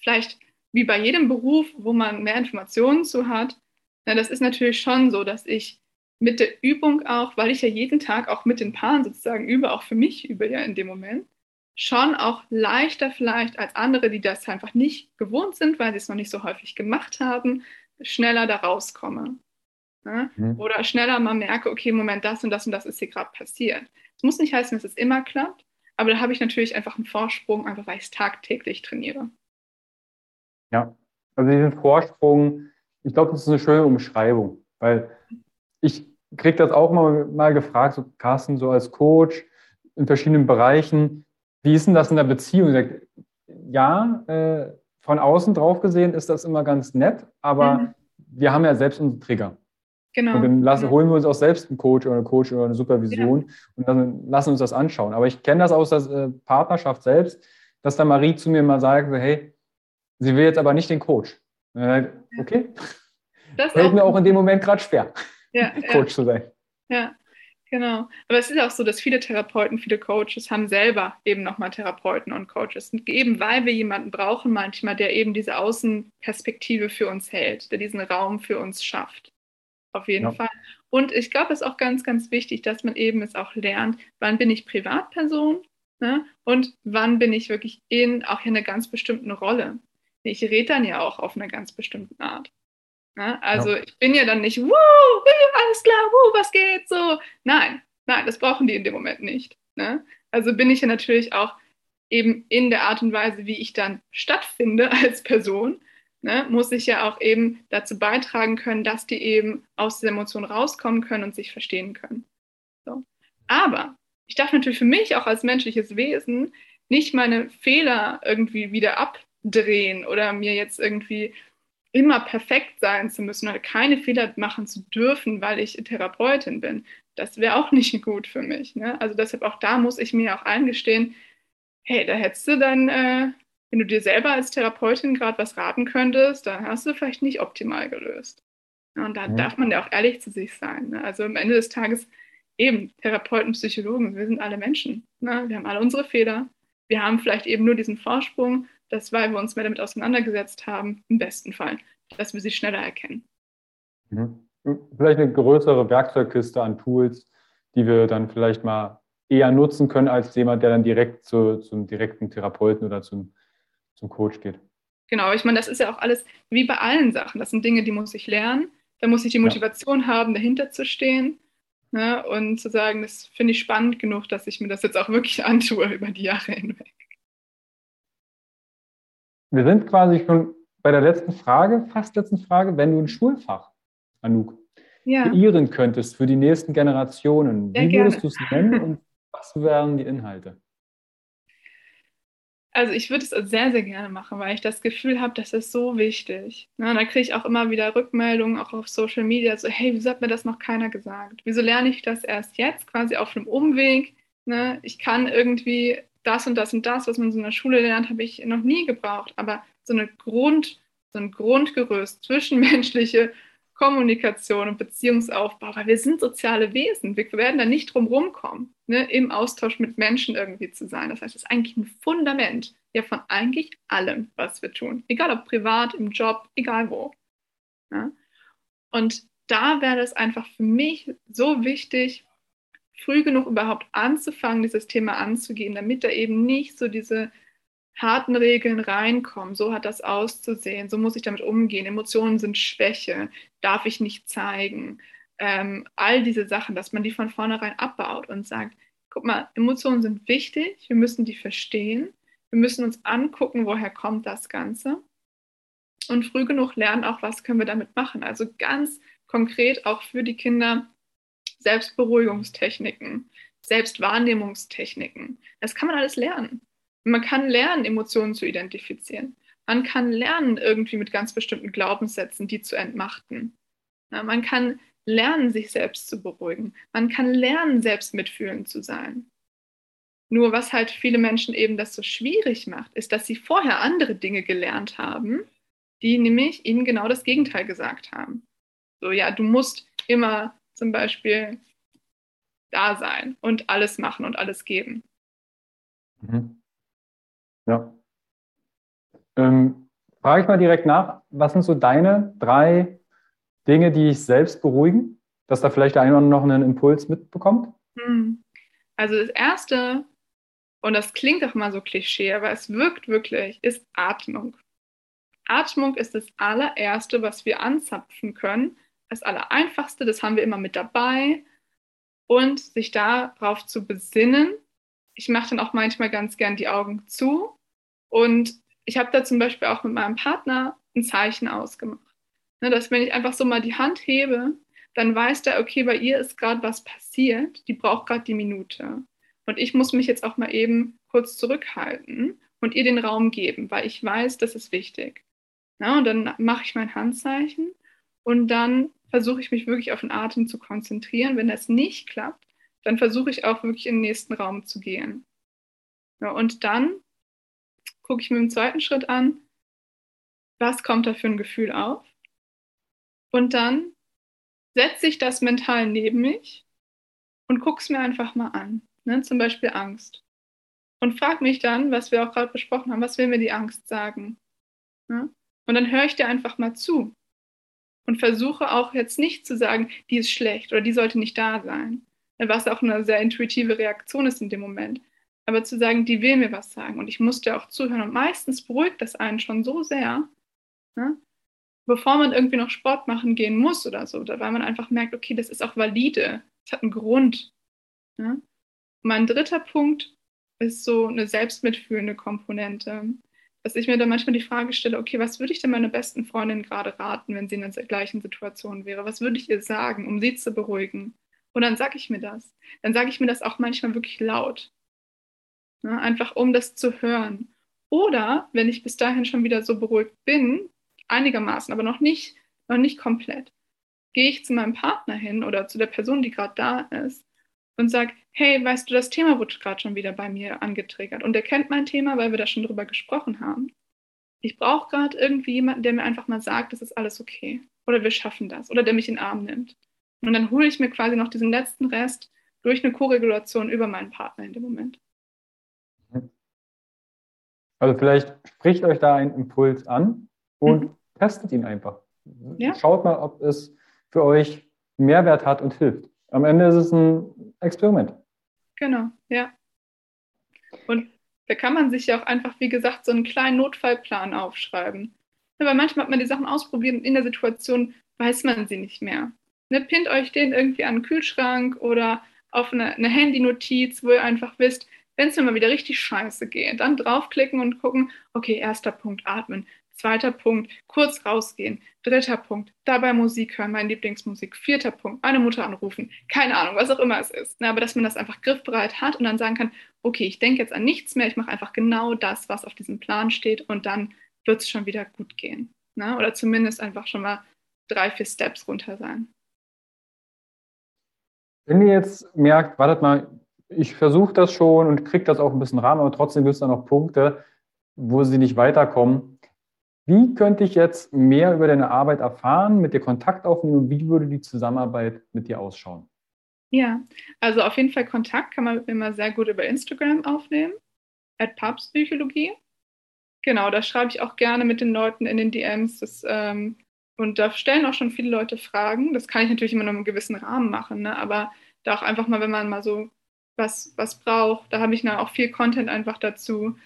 S2: vielleicht wie bei jedem Beruf, wo man mehr Informationen zu hat, na, das ist natürlich schon so, dass ich mit der Übung auch, weil ich ja jeden Tag auch mit den Paaren sozusagen übe, auch für mich übe ja in dem Moment, schon auch leichter vielleicht als andere, die das einfach nicht gewohnt sind, weil sie es noch nicht so häufig gemacht haben, schneller da rauskomme. Ne? Mhm. Oder schneller mal merke, okay, Moment, das und das und das ist hier gerade passiert. Es muss nicht heißen, dass es immer klappt, aber da habe ich natürlich einfach einen Vorsprung, einfach weil ich es tagtäglich trainiere.
S1: Ja, also diesen Vorsprung, ich glaube, das ist eine schöne Umschreibung, weil ich kriege das auch mal, mal gefragt, so Carsten, so als Coach in verschiedenen Bereichen, wie ist denn das in der Beziehung? Ja, äh, von außen drauf gesehen ist das immer ganz nett, aber mhm. wir haben ja selbst unsere Trigger. Genau. Und dann lassen, holen wir uns auch selbst einen Coach oder eine Coach oder eine Supervision ja. und dann lassen uns das anschauen. Aber ich kenne das aus der äh, Partnerschaft selbst, dass da Marie zu mir mal sagt, hey, sie will jetzt aber nicht den Coach. Okay, das fällt mir auch in dem Moment gerade schwer
S2: ja,
S1: Coach ja. zu sein.
S2: Ja, genau. Aber es ist auch so, dass viele Therapeuten, viele Coaches haben selber eben nochmal Therapeuten und Coaches. Und eben weil wir jemanden brauchen manchmal, der eben diese Außenperspektive für uns hält, der diesen Raum für uns schafft. Auf jeden ja. Fall. Und ich glaube, es ist auch ganz, ganz wichtig, dass man eben es auch lernt, wann bin ich Privatperson ne? und wann bin ich wirklich in auch in einer ganz bestimmten Rolle. Ich rede dann ja auch auf eine ganz bestimmte Art. Ne? Also ja. ich bin ja dann nicht, wuh, alles klar, wuh, was geht so. Nein, nein, das brauchen die in dem Moment nicht. Ne? Also bin ich ja natürlich auch eben in der Art und Weise, wie ich dann stattfinde als Person, ne, muss ich ja auch eben dazu beitragen können, dass die eben aus dieser Emotion rauskommen können und sich verstehen können. So. Aber ich darf natürlich für mich auch als menschliches Wesen nicht meine Fehler irgendwie wieder abdrehen oder mir jetzt irgendwie immer perfekt sein zu müssen oder keine Fehler machen zu dürfen, weil ich Therapeutin bin. Das wäre auch nicht gut für mich. Ne? Also deshalb auch da muss ich mir auch eingestehen, hey, da hättest du dann, äh, wenn du dir selber als Therapeutin gerade was raten könntest, dann hast du vielleicht nicht optimal gelöst. Ja, und da mhm. darf man ja auch ehrlich zu sich sein. Ne? Also am Ende des Tages eben Therapeuten, Psychologen, wir sind alle Menschen. Ne? Wir haben alle unsere Fehler. Wir haben vielleicht eben nur diesen Vorsprung, dass, weil wir uns mehr damit auseinandergesetzt haben, im besten Fall, dass wir sie schneller erkennen.
S1: Mhm. Vielleicht eine größere Werkzeugkiste an Tools, die wir dann vielleicht mal eher nutzen können als jemand, der dann direkt zu, zum direkten Therapeuten oder zum, zum Coach geht.
S2: Genau, ich meine, das ist ja auch alles wie bei allen Sachen. Das sind Dinge, die muss ich lernen. Da muss ich die Motivation ja. haben, dahinter zu stehen ne, und zu sagen, das finde ich spannend genug, dass ich mir das jetzt auch wirklich antue über die Jahre hinweg.
S1: Wir sind quasi schon bei der letzten Frage, fast letzten Frage. Wenn du ein Schulfach, Anouk, ja. kreieren könntest für die nächsten Generationen, Sehr wie würdest du es nennen und was wären die Inhalte?
S2: Also ich würde es sehr, sehr gerne machen, weil ich das Gefühl habe, das ist so wichtig. Ja, da kriege ich auch immer wieder Rückmeldungen, auch auf Social Media, so, hey, wieso hat mir das noch keiner gesagt? Wieso lerne ich das erst jetzt, quasi auf einem Umweg? Ne? Ich kann irgendwie das und das und das, was man so in der Schule lernt, habe ich noch nie gebraucht. Aber so eine Grund, so ein Grundgerüst, zwischenmenschliche Kommunikation und Beziehungsaufbau, weil wir sind soziale Wesen. Wir werden da nicht drum rumkommen, ne, im Austausch mit Menschen irgendwie zu sein. Das heißt, es ist eigentlich ein Fundament ja, von eigentlich allem, was wir tun. Egal ob privat, im Job, egal wo. Ja. Und da wäre es einfach für mich so wichtig, früh genug überhaupt anzufangen, dieses Thema anzugehen, damit da eben nicht so diese harten Regeln reinkommen. So hat das auszusehen, so muss ich damit umgehen. Emotionen sind Schwäche, darf ich nicht zeigen. Ähm, all diese Sachen, dass man die von vornherein abbaut und sagt, guck mal, Emotionen sind wichtig, wir müssen die verstehen, wir müssen uns angucken, woher kommt das Ganze und früh genug lernen auch, was können wir damit machen. Also ganz konkret auch für die Kinder Selbstberuhigungstechniken, Selbstwahrnehmungstechniken. Das kann man alles lernen. Man kann lernen, Emotionen zu identifizieren. Man kann lernen, irgendwie mit ganz bestimmten Glaubenssätzen die zu entmachten. Ja, man kann lernen, sich selbst zu beruhigen. Man kann lernen, selbst mitfühlend zu sein. Nur was halt viele Menschen eben das so schwierig macht, ist, dass sie vorher andere Dinge gelernt haben, die nämlich ihnen genau das Gegenteil gesagt haben. So, ja, du musst immer zum Beispiel da sein und alles machen und alles geben.
S1: Mhm. Ja. Ähm, frage ich mal direkt nach, was sind so deine drei Dinge, die dich selbst beruhigen, dass da vielleicht der eine oder noch einen Impuls mitbekommt?
S2: Hm. Also das Erste, und das klingt auch mal so klischee, aber es wirkt wirklich, ist Atmung. Atmung ist das allererste, was wir anzapfen können. Das allereinfachste, das haben wir immer mit dabei. Und sich darauf zu besinnen. Ich mache dann auch manchmal ganz gern die Augen zu. Und ich habe da zum Beispiel auch mit meinem Partner ein Zeichen ausgemacht. Ne, dass wenn ich einfach so mal die Hand hebe, dann weiß der, okay, bei ihr ist gerade was passiert, die braucht gerade die Minute. Und ich muss mich jetzt auch mal eben kurz zurückhalten und ihr den Raum geben, weil ich weiß, das ist wichtig. Ja, und dann mache ich mein Handzeichen und dann versuche ich mich wirklich auf den Atem zu konzentrieren. Wenn das nicht klappt, dann versuche ich auch wirklich in den nächsten Raum zu gehen. Ja, und dann gucke ich mir im zweiten Schritt an, was kommt da für ein Gefühl auf. Und dann setze ich das mental neben mich und gucke es mir einfach mal an ne? zum Beispiel Angst. Und frag mich dann, was wir auch gerade besprochen haben, was will mir die Angst sagen? Ne? Und dann höre ich dir einfach mal zu und versuche auch jetzt nicht zu sagen, die ist schlecht oder die sollte nicht da sein, was auch eine sehr intuitive Reaktion ist in dem Moment. Aber zu sagen, die will mir was sagen und ich muss dir auch zuhören. Und meistens beruhigt das einen schon so sehr, ne? bevor man irgendwie noch Sport machen gehen muss oder so, weil man einfach merkt, okay, das ist auch valide, es hat einen Grund. Ne? Mein dritter Punkt ist so eine selbstmitfühlende Komponente. Dass ich mir dann manchmal die Frage stelle, okay, was würde ich denn meiner besten Freundin gerade raten, wenn sie in der gleichen Situation wäre? Was würde ich ihr sagen, um sie zu beruhigen? Und dann sage ich mir das. Dann sage ich mir das auch manchmal wirklich laut. Ne? Einfach um das zu hören. Oder wenn ich bis dahin schon wieder so beruhigt bin, einigermaßen, aber noch nicht, noch nicht komplett, gehe ich zu meinem Partner hin oder zu der Person, die gerade da ist und sage, hey, weißt du, das Thema wurde gerade schon wieder bei mir angetriggert. Und er kennt mein Thema, weil wir da schon drüber gesprochen haben. Ich brauche gerade irgendwie jemanden, der mir einfach mal sagt, es ist alles okay. Oder wir schaffen das. Oder der mich in den Arm nimmt. Und dann hole ich mir quasi noch diesen letzten Rest durch eine Koregulation über meinen Partner in dem Moment.
S1: Also vielleicht spricht euch da ein Impuls an und mhm. testet ihn einfach. Ja. Schaut mal, ob es für euch Mehrwert hat und hilft. Am Ende ist es ein Experiment.
S2: Genau, ja. Und da kann man sich ja auch einfach, wie gesagt, so einen kleinen Notfallplan aufschreiben. Ja, weil manchmal hat man die Sachen ausprobiert und in der Situation weiß man sie nicht mehr. Ne, pinnt euch den irgendwie an den Kühlschrank oder auf eine, eine Handy-Notiz, wo ihr einfach wisst, wenn es mir mal wieder richtig scheiße geht, dann draufklicken und gucken, okay, erster Punkt, atmen. Zweiter Punkt, kurz rausgehen. Dritter Punkt, dabei Musik hören, meine Lieblingsmusik. Vierter Punkt, meine Mutter anrufen. Keine Ahnung, was auch immer es ist. Aber dass man das einfach griffbereit hat und dann sagen kann, okay, ich denke jetzt an nichts mehr, ich mache einfach genau das, was auf diesem Plan steht und dann wird es schon wieder gut gehen. Oder zumindest einfach schon mal drei, vier Steps runter sein.
S1: Wenn ihr jetzt merkt, wartet mal, ich versuche das schon und kriege das auch ein bisschen Rahmen, aber trotzdem gibt es da noch Punkte, wo sie nicht weiterkommen Wie könnte ich jetzt mehr über deine Arbeit erfahren, mit dir Kontakt aufnehmen und wie würde die Zusammenarbeit mit dir ausschauen?
S2: Ja, also auf jeden Fall Kontakt kann man mit mir immer sehr gut über Instagram aufnehmen, at Papstpsychologie. Genau, da schreibe ich auch gerne mit den Leuten in den DMs. Das, ähm, und da stellen auch schon viele Leute Fragen. Das kann ich natürlich immer nur in einem gewissen Rahmen machen, ne? aber da auch einfach mal, wenn man mal so was, was braucht, da habe ich dann auch viel Content einfach dazu.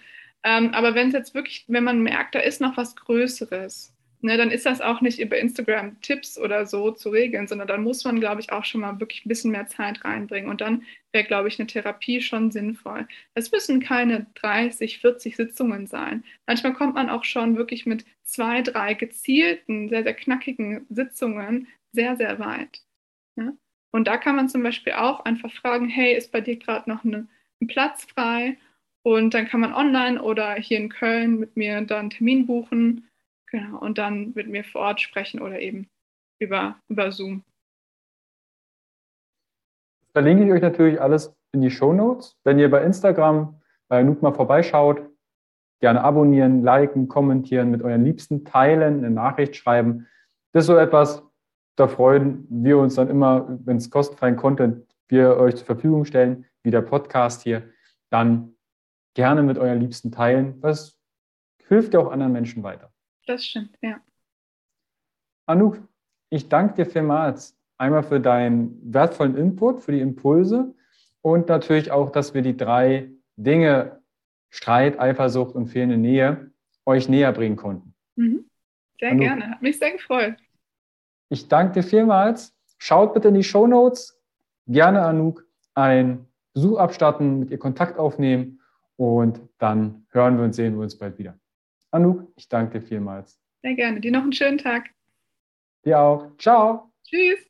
S2: Ähm, aber wenn es jetzt wirklich, wenn man merkt, da ist noch was Größeres, ne, dann ist das auch nicht über Instagram Tipps oder so zu regeln, sondern dann muss man, glaube ich, auch schon mal wirklich ein bisschen mehr Zeit reinbringen. Und dann wäre, glaube ich, eine Therapie schon sinnvoll. Es müssen keine 30, 40 Sitzungen sein. Manchmal kommt man auch schon wirklich mit zwei, drei gezielten, sehr, sehr knackigen Sitzungen sehr, sehr weit. Ne? Und da kann man zum Beispiel auch einfach fragen, hey, ist bei dir gerade noch eine, ein Platz frei? Und dann kann man online oder hier in Köln mit mir dann einen Termin buchen Genau, und dann mit mir vor Ort sprechen oder eben über, über Zoom.
S1: Verlinke ich euch natürlich alles in die Show Notes. Wenn ihr bei Instagram bei Nuk mal vorbeischaut, gerne abonnieren, liken, kommentieren, mit euren Liebsten teilen, eine Nachricht schreiben. Das ist so etwas, da freuen wir uns dann immer, wenn es kostenfreien Content wir euch zur Verfügung stellen, wie der Podcast hier, dann gerne mit euren Liebsten teilen. Das hilft ja auch anderen Menschen weiter.
S2: Das stimmt, ja.
S1: Anouk, ich danke dir vielmals einmal für deinen wertvollen Input, für die Impulse und natürlich auch, dass wir die drei Dinge Streit, Eifersucht und fehlende Nähe euch näher bringen konnten.
S2: Mhm. Sehr Anouk, gerne, hat mich sehr gefreut.
S1: Ich danke dir vielmals. Schaut bitte in die Show Notes. Gerne Anouk einen Besuch abstatten, mit ihr Kontakt aufnehmen und dann hören wir und sehen wir uns bald wieder. Anouk, ich danke dir vielmals.
S2: Sehr gerne. Dir noch einen schönen Tag.
S1: Dir auch. Ciao.
S2: Tschüss.